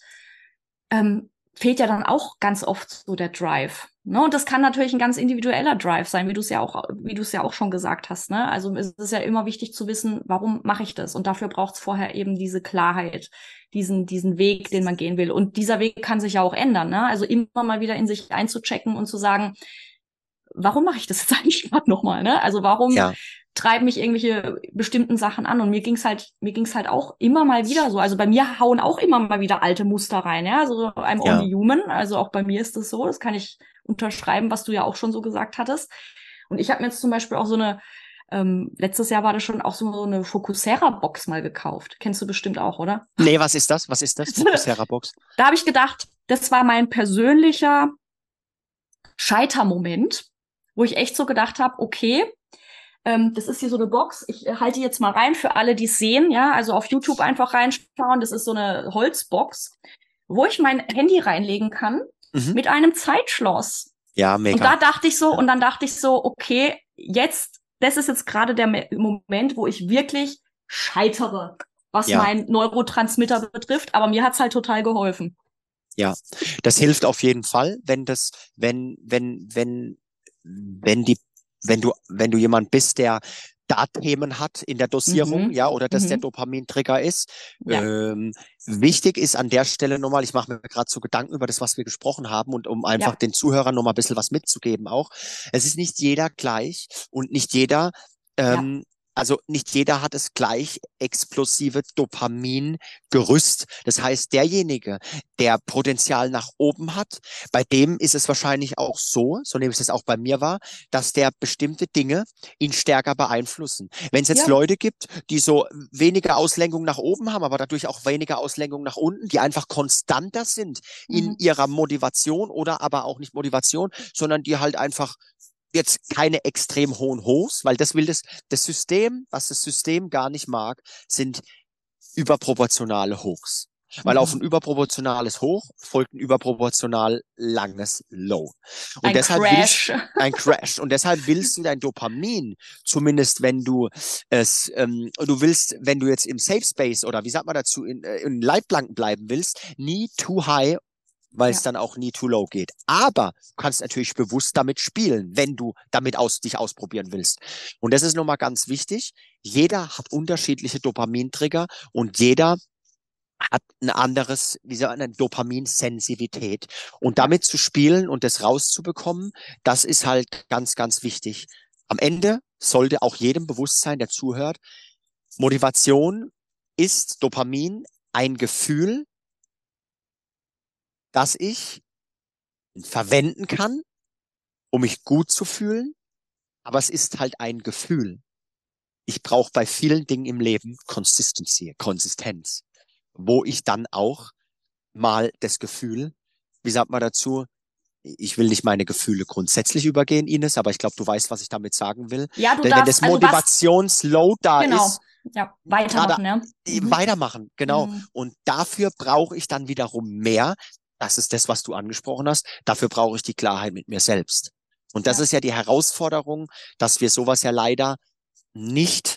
Speaker 1: Ähm, fehlt ja dann auch ganz oft so der Drive. Ne? Und das kann natürlich ein ganz individueller Drive sein, wie du es ja auch, wie du es ja auch schon gesagt hast. Ne? Also es ist ja immer wichtig zu wissen, warum mache ich das? Und dafür braucht es vorher eben diese Klarheit, diesen, diesen Weg, den man gehen will. Und dieser Weg kann sich ja auch ändern. Ne? Also immer mal wieder in sich einzuchecken und zu sagen, warum mache ich das jetzt eigentlich gerade nochmal? Ne? Also warum ja treiben mich irgendwelche bestimmten Sachen an. Und mir ging's halt, mir ging's halt auch immer mal wieder so. Also bei mir hauen auch immer mal wieder alte Muster rein, ja. Also I'm ja. only human. Also auch bei mir ist das so. Das kann ich unterschreiben, was du ja auch schon so gesagt hattest. Und ich habe mir jetzt zum Beispiel auch so eine, ähm, letztes Jahr war das schon auch so, so eine Focusera-Box mal gekauft. Kennst du bestimmt auch, oder?
Speaker 2: Nee, was ist das? Was ist das? Focusera-Box?
Speaker 1: da habe ich gedacht, das war mein persönlicher Scheitermoment, wo ich echt so gedacht habe, okay, ähm, das ist hier so eine Box. Ich äh, halte jetzt mal rein für alle, die es sehen. Ja, also auf YouTube einfach reinschauen. Das ist so eine Holzbox, wo ich mein Handy reinlegen kann mhm. mit einem Zeitschloss.
Speaker 2: Ja, mega.
Speaker 1: Und da dachte ich so, und dann dachte ich so, okay, jetzt, das ist jetzt gerade der Moment, wo ich wirklich scheitere, was ja. mein Neurotransmitter betrifft. Aber mir hat's halt total geholfen.
Speaker 2: Ja, das hilft auf jeden Fall, wenn das, wenn, wenn, wenn, wenn die wenn du, wenn du jemand bist, der da Themen hat in der Dosierung, mhm. ja, oder dass mhm. der Dopamintrigger ist. Ja. Ähm, wichtig ist an der Stelle nochmal, ich mache mir gerade so Gedanken über das, was wir gesprochen haben und um einfach ja. den Zuhörern nochmal ein bisschen was mitzugeben auch. Es ist nicht jeder gleich und nicht jeder ähm, ja. Also nicht jeder hat es gleich explosive Dopamingerüst. Das heißt, derjenige, der Potenzial nach oben hat, bei dem ist es wahrscheinlich auch so, so nehme ich es auch bei mir war, dass der bestimmte Dinge ihn stärker beeinflussen. Wenn es jetzt ja. Leute gibt, die so weniger Auslenkung nach oben haben, aber dadurch auch weniger Auslenkung nach unten, die einfach konstanter sind mhm. in ihrer Motivation oder aber auch nicht Motivation, sondern die halt einfach jetzt keine extrem hohen Hochs, weil das will das, das System, was das System gar nicht mag, sind überproportionale Hochs. Weil mhm. auf ein überproportionales Hoch folgt ein überproportional langes Low. Und
Speaker 1: ein
Speaker 2: deshalb
Speaker 1: Crash.
Speaker 2: Willst, ein Crash. Und deshalb willst du dein Dopamin, zumindest wenn du es, ähm, du willst, wenn du jetzt im Safe Space oder wie sagt man dazu, in, äh, in Leitplanken bleiben willst, nie too high weil ja. es dann auch nie too low geht. Aber du kannst natürlich bewusst damit spielen, wenn du damit aus, dich ausprobieren willst. Und das ist nochmal ganz wichtig. Jeder hat unterschiedliche Dopamintrigger und jeder hat ein anderes, wie so eine Dopaminsensitivität. Und damit zu spielen und das rauszubekommen, das ist halt ganz, ganz wichtig. Am Ende sollte auch jedem bewusst sein, der zuhört, Motivation ist Dopamin ein Gefühl, das ich verwenden kann, um mich gut zu fühlen, aber es ist halt ein Gefühl. Ich brauche bei vielen Dingen im Leben Consistency, Konsistenz, wo ich dann auch mal das Gefühl, wie sagt man dazu, ich will nicht meine Gefühle grundsätzlich übergehen, Ines, aber ich glaube, du weißt, was ich damit sagen will.
Speaker 1: Ja, du
Speaker 2: Denn
Speaker 1: darfst,
Speaker 2: wenn das
Speaker 1: also
Speaker 2: Motivationsload da
Speaker 1: genau.
Speaker 2: ist,
Speaker 1: ja, weitermachen,
Speaker 2: grade,
Speaker 1: ja.
Speaker 2: Mhm. weitermachen, genau.
Speaker 1: Mhm.
Speaker 2: Und dafür brauche ich dann wiederum mehr. Das ist das, was du angesprochen hast. Dafür brauche ich die Klarheit mit mir selbst. Und das
Speaker 1: Ja.
Speaker 2: ist ja die Herausforderung, dass wir sowas ja leider nicht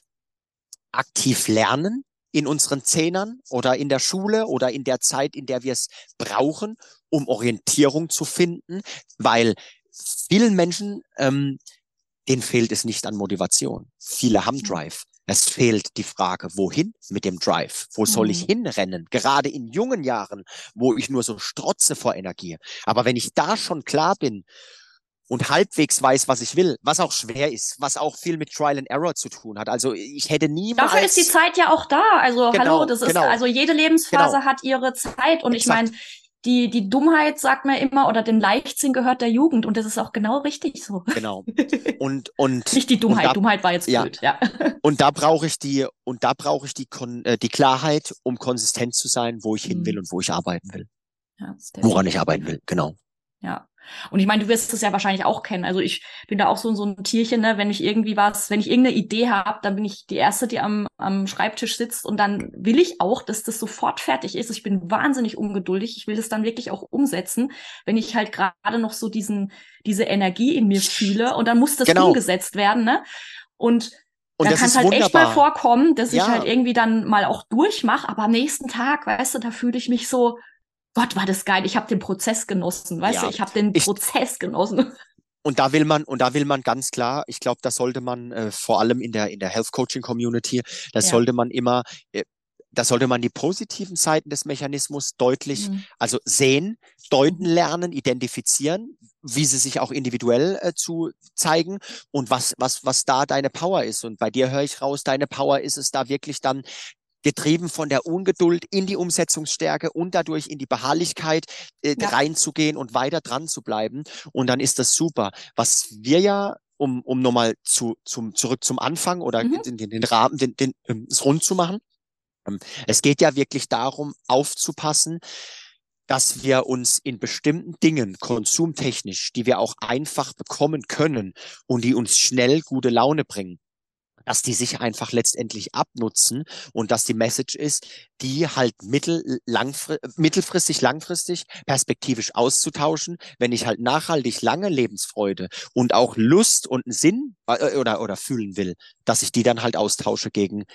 Speaker 2: aktiv lernen in unseren Zehnern oder in der Schule oder in der Zeit, in der wir es brauchen, um Orientierung zu finden, weil vielen Menschen, ähm, denen fehlt es nicht an Motivation. Viele haben
Speaker 1: Mhm.
Speaker 2: Drive. Es fehlt die Frage, wohin mit dem Drive? Wo soll ich
Speaker 1: Mhm.
Speaker 2: hinrennen? Gerade in jungen Jahren, wo ich nur so strotze vor Energie. Aber wenn ich da schon klar bin und halbwegs weiß, was ich will, was auch schwer ist, was auch viel mit Trial and Error zu tun hat. Also ich hätte niemals.
Speaker 1: Dafür ist die Zeit ja auch da. Also
Speaker 2: Genau,
Speaker 1: hallo, das ist
Speaker 2: genau.
Speaker 1: also jede Lebensphase
Speaker 2: Genau.
Speaker 1: hat ihre Zeit und ich
Speaker 2: Exakt.
Speaker 1: meine, die die Dummheit sagt man immer oder den Leichtsinn gehört der Jugend und das ist auch genau richtig so.
Speaker 2: Genau. Und, und,
Speaker 1: Nicht die Dummheit,
Speaker 2: da,
Speaker 1: Dummheit war jetzt
Speaker 2: ja.
Speaker 1: blöd, ja.
Speaker 2: und da brauche ich die, und da brauche ich die, Kon äh, die Klarheit, um konsistent zu sein, wo ich hin will
Speaker 1: Mhm.
Speaker 2: und wo ich arbeiten will.
Speaker 1: ja
Speaker 2: Woran ich arbeiten will, genau.
Speaker 1: Ja. Und ich meine, du wirst es ja wahrscheinlich auch kennen. Also ich bin da auch so, so ein Tierchen, ne? wenn ich irgendwie was, wenn ich irgendeine Idee habe, dann bin ich die Erste, die am, am Schreibtisch sitzt und dann will ich auch, dass das sofort fertig ist. Ich bin wahnsinnig ungeduldig. Ich will das dann wirklich auch umsetzen, wenn ich halt gerade noch so diesen, diese Energie in mir fühle und dann muss das
Speaker 2: Genau.
Speaker 1: umgesetzt werden, ne? Und
Speaker 2: Und das
Speaker 1: kann es halt echt mal
Speaker 2: wunderbar.
Speaker 1: vorkommen, dass
Speaker 2: Ja.
Speaker 1: ich halt irgendwie dann mal auch durchmache, aber am nächsten Tag, weißt du, da fühle ich mich so, Gott, war das geil. Ich habe den Prozess genossen, weißt
Speaker 2: Ja.
Speaker 1: du, ich habe den
Speaker 2: Ich-
Speaker 1: Prozess genossen.
Speaker 2: Und da will man, und da will man ganz klar, ich glaube, das sollte man äh, vor allem in der, in der Health Coaching Community, das
Speaker 1: Ja.
Speaker 2: sollte man immer, äh, da sollte man die positiven Seiten des Mechanismus deutlich,
Speaker 1: Mhm.
Speaker 2: also sehen, deuten lernen, identifizieren, wie sie sich auch individuell äh, zu zeigen und was, was, was da deine Power ist. Und bei dir höre ich raus, deine Power ist es da wirklich dann getrieben von der Ungeduld in die Umsetzungsstärke und dadurch in die Beharrlichkeit äh,
Speaker 1: Ja.
Speaker 2: reinzugehen und weiter dran zu bleiben. Und dann ist das super. Was wir ja, um, um nochmal zu, zum, zurück zum Anfang oder
Speaker 1: Mhm.
Speaker 2: den, den, den Rahmen, den, den, ähm, es rund zu machen. Ähm, Es geht ja wirklich darum, aufzupassen, dass wir uns in bestimmten Dingen konsumtechnisch, die wir auch einfach bekommen können und die uns schnell gute Laune bringen, dass die sich einfach letztendlich abnutzen und dass die Message ist, die halt mittel, langfri mittelfristig, langfristig perspektivisch auszutauschen, wenn ich halt nachhaltig lange Lebensfreude und auch Lust und Sinn äh, oder, oder fühlen will, dass ich die dann halt austausche gegen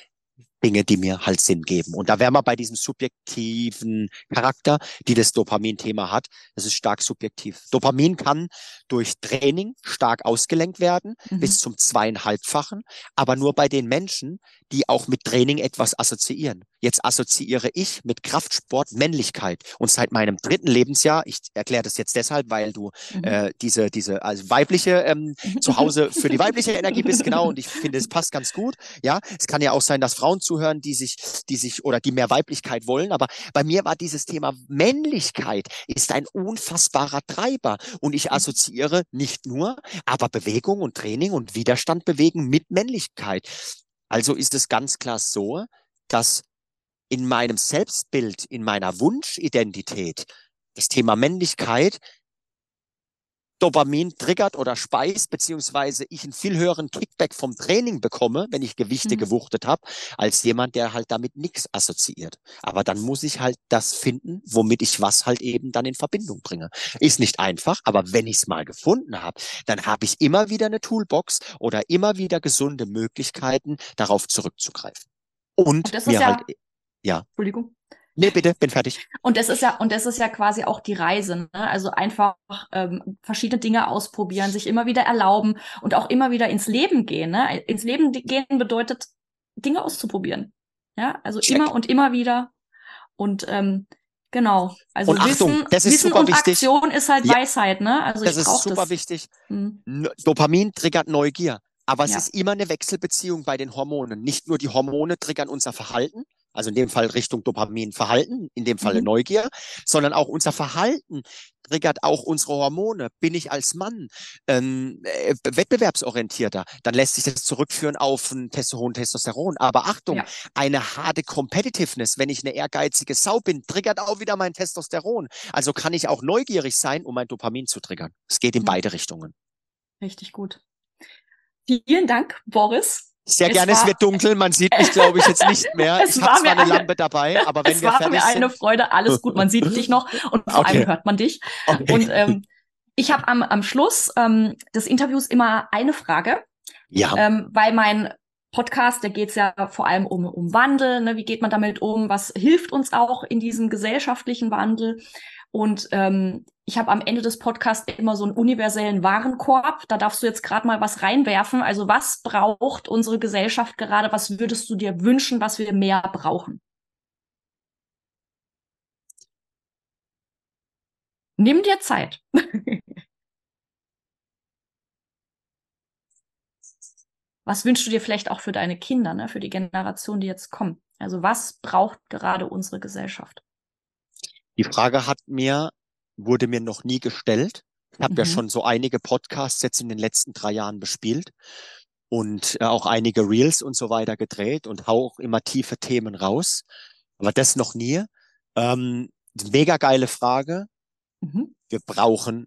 Speaker 2: Dinge, die mir halt Sinn geben. Und da wären wir bei diesem subjektiven Charakter, die das Dopamin-Thema hat. Das ist stark subjektiv. Dopamin kann durch Training stark ausgelenkt werden,
Speaker 1: Mhm.
Speaker 2: bis zum zweieinhalbfachen, aber nur bei den Menschen, die auch mit Training etwas assoziieren. Jetzt assoziiere ich mit Kraftsport Männlichkeit. Und seit meinem dritten Lebensjahr, ich erkläre das jetzt deshalb, weil du
Speaker 1: Mhm.
Speaker 2: äh, diese, diese also weibliche ähm, zu Hause für die weibliche Energie bist, genau, und ich finde, es passt ganz gut. Ja, es kann ja auch sein, dass Frauen zuhören, die sich, die sich oder die mehr Weiblichkeit wollen, aber bei mir war dieses Thema Männlichkeit ist ein unfassbarer Treiber. Und ich assoziiere nicht nur, aber Bewegung und Training und Widerstand bewegen mit Männlichkeit. Also ist es ganz klar so, dass in meinem Selbstbild, in meiner Wunschidentität das Thema Männlichkeit Dopamin triggert oder speist, beziehungsweise ich einen viel höheren Kickback vom Training bekomme, wenn ich Gewichte
Speaker 1: Mhm.
Speaker 2: gewuchtet habe, als jemand, der halt damit nichts assoziiert. Aber dann muss ich halt das finden, womit ich was halt eben dann in Verbindung bringe. Ist nicht einfach, aber wenn ich es mal gefunden habe, dann habe ich immer wieder eine Toolbox oder immer wieder gesunde Möglichkeiten, darauf zurückzugreifen. Und,
Speaker 1: Und das ist
Speaker 2: mir
Speaker 1: ja-
Speaker 2: halt, ja,
Speaker 1: Entschuldigung.
Speaker 2: Nee, bitte, bin fertig.
Speaker 1: Und das ist ja, und das ist ja quasi auch die Reise, ne? Also einfach ähm, verschiedene Dinge ausprobieren, sich immer wieder erlauben und auch immer wieder ins Leben gehen. Ne? Ins Leben gehen bedeutet, Dinge auszuprobieren. Ja, also
Speaker 2: Check.
Speaker 1: immer und immer wieder. Und ähm, genau. Also
Speaker 2: Und Achtung,
Speaker 1: Wissen,
Speaker 2: das ist
Speaker 1: Wissen
Speaker 2: super
Speaker 1: und
Speaker 2: wichtig.
Speaker 1: Aktion ist halt
Speaker 2: Ja.
Speaker 1: Weisheit, ne? Also
Speaker 2: Das
Speaker 1: ich
Speaker 2: ist super
Speaker 1: das.
Speaker 2: wichtig.
Speaker 1: Hm.
Speaker 2: Dopamin triggert Neugier. Aber es
Speaker 1: Ja.
Speaker 2: ist immer eine Wechselbeziehung bei den Hormonen. Nicht nur die Hormone triggern unser Verhalten, also in dem Fall Richtung Dopaminverhalten, in dem Fall mhm. Neugier, sondern auch unser Verhalten triggert auch unsere Hormone. Bin ich als Mann ähm, äh, wettbewerbsorientierter, dann lässt sich das zurückführen auf einen hohen Testosteron. Aber Achtung, ja. eine harte Competitiveness, wenn ich eine ehrgeizige Sau bin, triggert auch wieder mein Testosteron. Also kann ich auch neugierig sein, um mein Dopamin zu triggern. Es geht in mhm. beide Richtungen.
Speaker 1: Richtig gut. Vielen Dank, Boris.
Speaker 2: Sehr es gerne, war, es wird dunkel, man sieht mich, glaube ich, jetzt nicht mehr.
Speaker 1: ich habe zwar eine, eine Lampe dabei, aber wenn es wir war fertig mir eine Freude, alles gut, man sieht dich noch und vor okay. allem hört man dich. Okay. Und ähm, ich habe am, am Schluss ähm, des Interviews immer eine Frage,
Speaker 2: ja.
Speaker 1: ähm, weil mein Podcast, da geht es ja vor allem um, um Wandel, ne? wie geht man damit um, was hilft uns auch in diesem gesellschaftlichen Wandel. Und ähm, ich habe am Ende des Podcasts immer so einen universellen Warenkorb. Da darfst du jetzt gerade mal was reinwerfen. Also was braucht unsere Gesellschaft gerade? Was würdest du dir wünschen, was wir mehr brauchen? Nimm dir Zeit. was wünschst du dir vielleicht auch für deine Kinder, ne? für die Generation, die jetzt kommen? Also was braucht gerade unsere Gesellschaft?
Speaker 2: Die Frage hat mir, wurde mir noch nie gestellt. Ich habe mhm. ja schon so einige Podcasts jetzt in den letzten drei Jahren bespielt und äh, auch einige Reels und so weiter gedreht und hau auch immer tiefe Themen raus. Aber das noch nie. Ähm, mega geile Frage. Mhm. Wir brauchen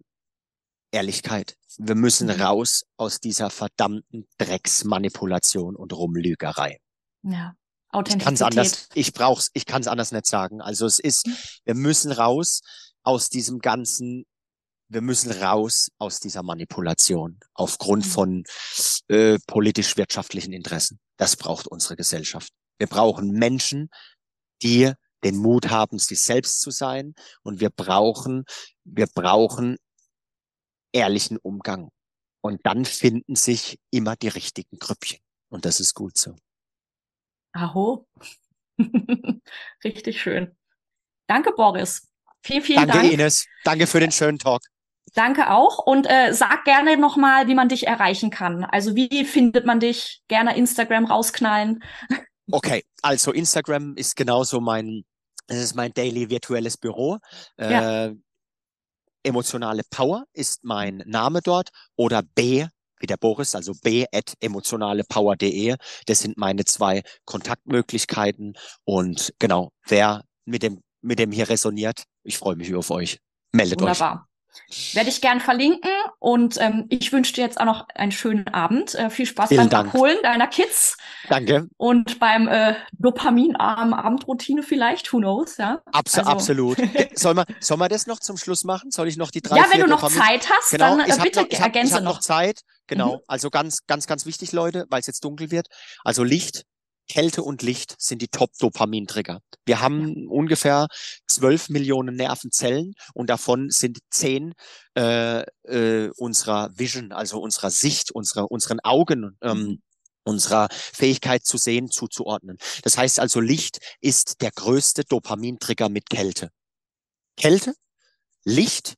Speaker 2: Ehrlichkeit. Wir müssen mhm. raus aus dieser verdammten Drecksmanipulation und Rumlügerei.
Speaker 1: Ja.
Speaker 2: Authentizität. Ich kann es anders, ich brauch's, ich kann es anders nicht sagen. Also es ist, mhm. wir müssen raus aus diesem ganzen, wir müssen raus aus dieser Manipulation aufgrund mhm. von äh, politisch-wirtschaftlichen Interessen. Das braucht unsere Gesellschaft. Wir brauchen Menschen, die den Mut haben, sich selbst zu sein. Und wir brauchen, wir brauchen ehrlichen Umgang. Und dann finden sich immer die richtigen Grüppchen. Und das ist gut so.
Speaker 1: Aho. Richtig schön. Danke, Boris. Vielen, vielen
Speaker 2: Danke,
Speaker 1: Dank.
Speaker 2: Danke, Ines. Danke für den schönen Talk.
Speaker 1: Danke auch und äh, sag gerne nochmal, wie man dich erreichen kann. Also wie findet man dich? Gerne Instagram rausknallen.
Speaker 2: Okay, also Instagram ist genauso mein, es ist mein daily virtuelles Büro. Ja. Äh, emotionale Power ist mein Name dort oder B wie der Boris, also b at emotionalepower.de. Das sind meine zwei Kontaktmöglichkeiten. Und genau, wer mit dem, mit dem hier resoniert, ich freue mich auf euch. Meldet Wunderbar. euch.
Speaker 1: Werde ich gern verlinken und ähm, ich wünsche dir jetzt auch noch einen schönen Abend. Äh, viel Spaß
Speaker 2: Vielen
Speaker 1: beim
Speaker 2: Dank.
Speaker 1: Abholen deiner Kids.
Speaker 2: Danke.
Speaker 1: Und beim äh, dopaminarmen Abendroutine vielleicht, who knows, ja.
Speaker 2: Abs also. Absolut. soll man, soll man das noch zum Schluss machen? Soll ich noch die drei,
Speaker 1: Ja, wenn du noch Dopamin Zeit hast,
Speaker 2: genau,
Speaker 1: dann äh, bitte
Speaker 2: noch, ich
Speaker 1: hab, ergänze
Speaker 2: ich hab noch. noch Zeit, genau. Mhm. Also ganz, ganz, ganz wichtig, Leute, weil es jetzt dunkel wird. Also Licht, Kälte und Licht sind die Top-Dopamin-Trigger. Wir haben ja. ungefähr zwölf Millionen Nervenzellen und davon sind zehn äh, äh, unserer Vision, also unserer Sicht, unserer, unseren Augen, ähm, mhm. unserer Fähigkeit zu sehen, zuzuordnen. Das heißt also, Licht ist der größte Dopamintrigger mit Kälte. Kälte, Licht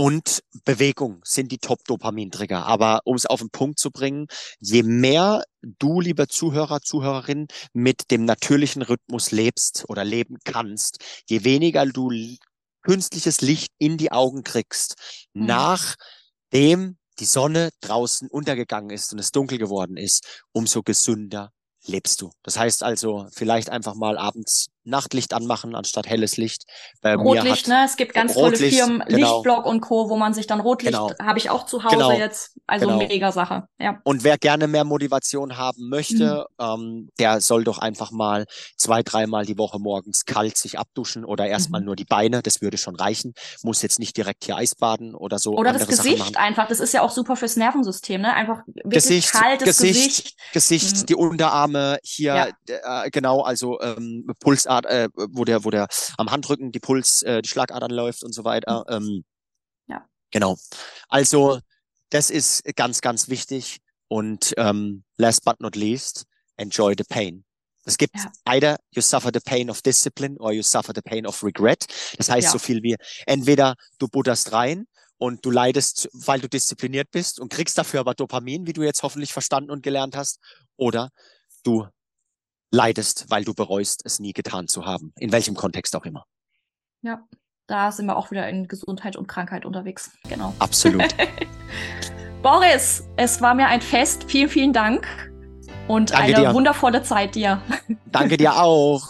Speaker 2: und Bewegung sind die Top-Dopamin-Trigger. Aber um es auf den Punkt zu bringen, je mehr du, lieber Zuhörer, Zuhörerin, mit dem natürlichen Rhythmus lebst oder leben kannst, je weniger du künstliches Licht in die Augen kriegst, mhm. nachdem die Sonne draußen untergegangen ist und es dunkel geworden ist, umso gesünder lebst du. Das heißt also, vielleicht einfach mal abends Nachtlicht anmachen anstatt helles Licht.
Speaker 1: Bei Rotlicht, ne? Es gibt ganz Rotlicht, tolle Firmen, genau. Lichtblock und Co., wo man sich dann Rotlicht, genau. habe ich auch zu Hause genau. jetzt. Also genau. mega Sache. Ja.
Speaker 2: Und wer gerne mehr Motivation haben möchte, mhm. ähm, der soll doch einfach mal zwei, dreimal die Woche morgens kalt sich abduschen oder erstmal mhm. nur die Beine. Das würde schon reichen. Muss jetzt nicht direkt hier Eisbaden oder so.
Speaker 1: Oder das Gesicht einfach. Das ist ja auch super fürs Nervensystem, ne? Einfach wirklich
Speaker 2: Gesicht,
Speaker 1: kaltes
Speaker 2: Gesicht.
Speaker 1: Gesicht,
Speaker 2: Gesicht mhm. die Unterarme hier, ja. äh, genau, also ähm, Pulsart, äh, wo der, wo der am Handrücken die Puls, äh, die Schlagadern läuft und so weiter. Mhm. Ähm, ja. Genau. Also das ist ganz, ganz wichtig. Und ähm, last but not least, enjoy the pain. Es gibt ja. either you suffer the pain of discipline or you suffer the pain of regret. Das heißt ja. so viel wie entweder du butterst rein und du leidest, weil du diszipliniert bist und kriegst dafür aber Dopamin, wie du jetzt hoffentlich verstanden und gelernt hast, oder du leidest, weil du bereust, es nie getan zu haben, in welchem Kontext auch immer.
Speaker 1: Ja, da sind wir auch wieder in Gesundheit und Krankheit unterwegs. Genau.
Speaker 2: Absolut.
Speaker 1: Boris, es war mir ein Fest. Vielen, vielen Dank und Danke eine dir. wundervolle Zeit dir.
Speaker 2: Danke dir auch.